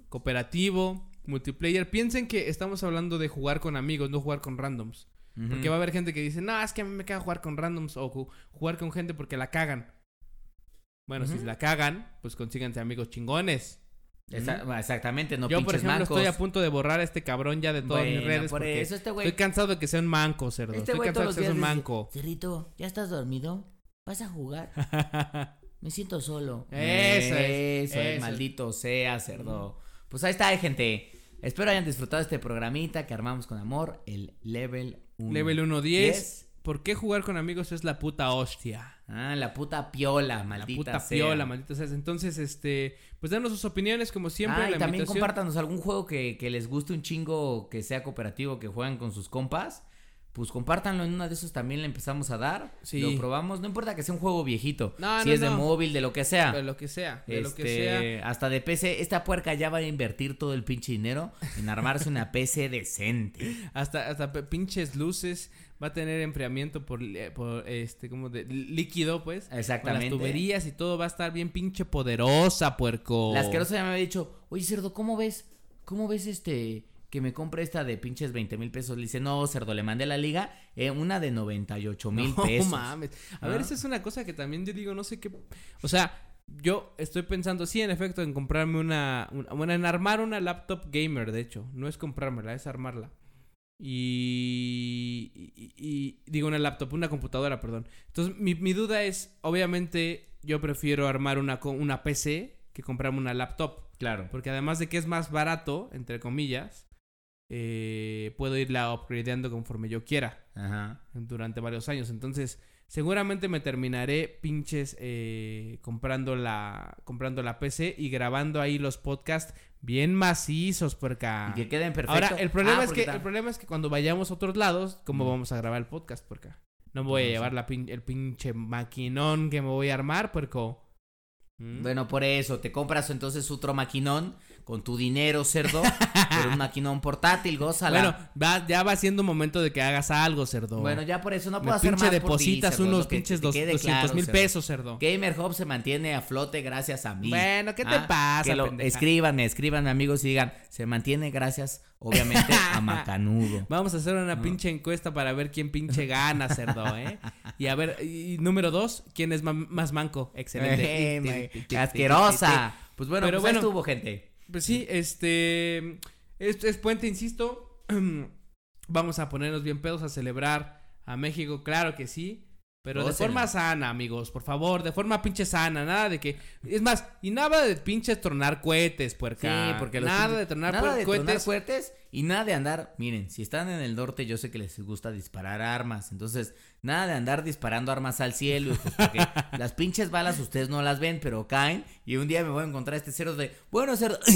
A: cooperativo, multiplayer? Piensen que estamos hablando de jugar con amigos, no jugar con randoms. Porque va a haber gente que dice, no, es que a mí me caga jugar con randoms o ju- jugar con gente porque la cagan. Bueno, si la cagan, pues consíganse amigos chingones.
B: Esa- Exactamente, no
A: Yo, por ejemplo,
B: mancos.
A: estoy a punto de borrar a este cabrón ya de todas mis redes
B: por
A: porque
B: eso este güey-
A: estoy cansado de que sea un manco, cerdo.
B: Este
A: estoy cansado de que sea un manco.
B: Cerrito, ¿ya estás dormido? ¿Vas a jugar? Me siento solo.
A: Eso es,
B: Eso es,
A: eso.
B: maldito sea, cerdo. Pues ahí está, gente. Espero hayan disfrutado este programita que armamos con amor, el Level 1.
A: Level 1 10. ¿Por qué jugar con amigos es la puta hostia?
B: Ah, la puta piola,
A: La
B: maldita
A: puta
B: sea.
A: piola, maldita sea. Entonces, este, pues danos sus opiniones como siempre.
B: ah, y
A: la
B: también
A: invitación.
B: compártanos algún juego que, que les guste un chingo, que sea cooperativo, que juegan con sus compas. Pues compártanlo en una de esos también le empezamos a dar.
A: Sí.
B: Lo probamos. No importa que sea un juego viejito.
A: No,
B: si
A: no,
B: es de
A: no.
B: móvil, de lo que sea.
A: De lo que sea, de lo que
B: Este,
A: sea.
B: Hasta de PC. Esta puerca ya va a invertir todo el pinche dinero en armarse una PC decente.
A: Hasta, hasta pinches luces. Va a tener enfriamiento por, eh, por este, como de líquido, pues. Con
B: Exactamente.
A: las tuberías y todo va a estar bien pinche poderosa, puerco.
B: La asquerosa ya me había dicho, oye cerdo, ¿cómo ves? ¿Cómo ves este que me compre esta de pinches 20 mil pesos? Le dice, no, cerdo, le mandé a la liga eh, una de 98 mil
A: No
B: pesos.
A: mames. A ver,
B: Ah.
A: esa es una cosa que también yo digo, no sé qué. O sea, yo estoy pensando, sí, en efecto, en comprarme una, una- Bueno, en armar una laptop gamer, de hecho. No es comprármela, es armarla. Y, y- y- digo una laptop, una computadora, perdón. Entonces, mi, mi duda es, obviamente, yo prefiero armar una, una PC que comprarme una laptop.
B: Claro.
A: Porque además de que es más barato, entre comillas, eh, puedo irla upgradeando conforme yo quiera
B: Ajá.
A: durante varios años. Entonces, seguramente me terminaré pinches eh, comprando la comprando la PC y grabando ahí los podcasts bien macizos por acá.
B: Y que queden perfectos.
A: Ahora, el problema
B: Ah,
A: es que el problema es que cuando vayamos a otros lados, ¿cómo
B: Mm.
A: vamos a grabar el podcast por acá? No me voy a llevar la pin- el pinche maquinón que me voy a armar, puerco. ¿Mm?
B: Bueno, por eso, te compras entonces otro maquinón con tu dinero, cerdo, por un maquinón portátil, gózala.
A: Bueno, va, ya va siendo momento de que hagas algo, cerdo.
B: Bueno, ya por eso no
A: Me
B: puedo hacer
A: pinche
B: más
A: depositas
B: por ti, cerdo,
A: unos pinches
B: te
A: dos-
B: quede
A: 200
B: claro,
A: mil
B: cerdo.
A: pesos, cerdo.
B: Gamer Hub se mantiene a flote gracias a mí.
A: Bueno, ¿qué te pasa,
B: Que lo- escríbanme, escríbanme amigos y digan, se mantiene gracias, obviamente, a Macanudo.
A: Vamos a hacer una pinche encuesta para ver quién pinche gana, cerdo, ¿eh? Y a ver, y número dos, ¿quién es más manco? Excelente.
B: Asquerosa. Pues bueno,
A: Pero
B: pues
A: bueno.
B: estuvo, gente.
A: Pues sí, este. Es, es puente, insisto. Vamos a ponernos bien pedos a celebrar a México, claro que sí. Pero de forma sana, amigos, por favor, de forma pinche sana, nada de que. Es más, y nada de pinches tronar cohetes, puerca.
B: Sí, porque
A: Nada
B: pinches-
A: de tronar
B: nada de tronar
A: cohetes.
B: Y nada de andar, miren, si están en el norte yo sé que les gusta disparar armas, entonces nada de andar disparando armas al cielo, hijos, porque las pinches balas ustedes no las ven, pero caen. Y un día me voy a encontrar este cerdo de, bueno cerdo,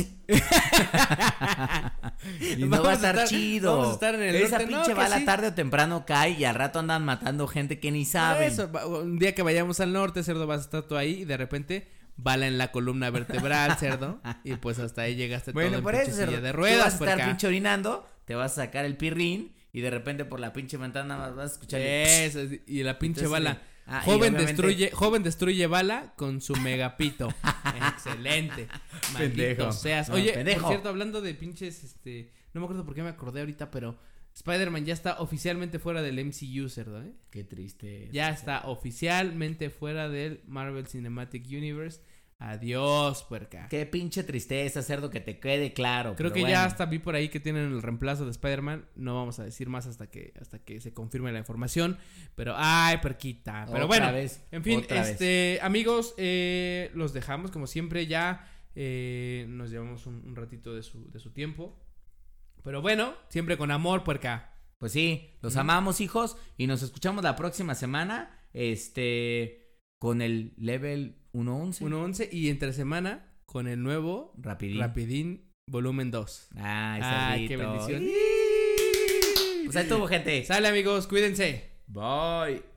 B: y no
A: Vamos
B: va a estar,
A: estar-
B: chido.
A: vamos a estar en el
B: Esa
A: norte, no,
B: pinche
A: que
B: bala
A: sí.
B: tarde o temprano cae y al rato andan matando gente que ni
A: eso, va- un día que vayamos al norte, cerdo, vas a estar tú ahí y de repente bala en la columna vertebral, cerdo. y pues hasta ahí llegaste todo
B: Bueno,
A: en
B: por
A: pinche
B: eso, cerdo,
A: de ruedas,
B: vas a estar pinche orinando, te vas a sacar el pirrín y de repente por la pinche ventana vas a escuchar el
A: Eso, y la pinche
B: Entonces,
A: bala.
B: ah,
A: joven
B: obviamente-
A: destruye, joven destruye bala con su megapito. Excelente. Maldito
B: Pendejo.
A: seas.
B: No,
A: Oye,
B: pendejo.
A: por cierto, hablando de pinches, este, no me acuerdo por qué me acordé ahorita, pero Spider-Man ya está oficialmente fuera del MCU, cerdo, ¿eh?
B: Qué triste.
A: Ya está oficialmente fuera del Marvel Cinematic Universe. Adiós, puerca.
B: Qué pinche tristeza, cerdo, que te quede claro.
A: Creo que
B: bueno.
A: ya hasta vi por ahí que tienen el reemplazo de Spider-Man. No vamos a decir más hasta que hasta que se confirme la información. Pero, ay, perquita. Pero
B: Otra
A: bueno,
B: vez,
A: en fin,
B: vez.
A: este, amigos, eh, los dejamos como siempre. Ya eh, nos llevamos un, un ratito de su, de su tiempo. Pero bueno, siempre con amor, puerca.
B: Pues sí, los amamos, hijos. Y nos escuchamos la próxima semana. Este. Con el level 1.11.
A: 1.11 y entre semana con el nuevo
B: Rapidín.
A: Rapidín volumen 2.
B: Ay,
A: Ay, qué bendición.
B: Pues ahí estuvo, gente.
A: Sale amigos, cuídense.
B: Bye.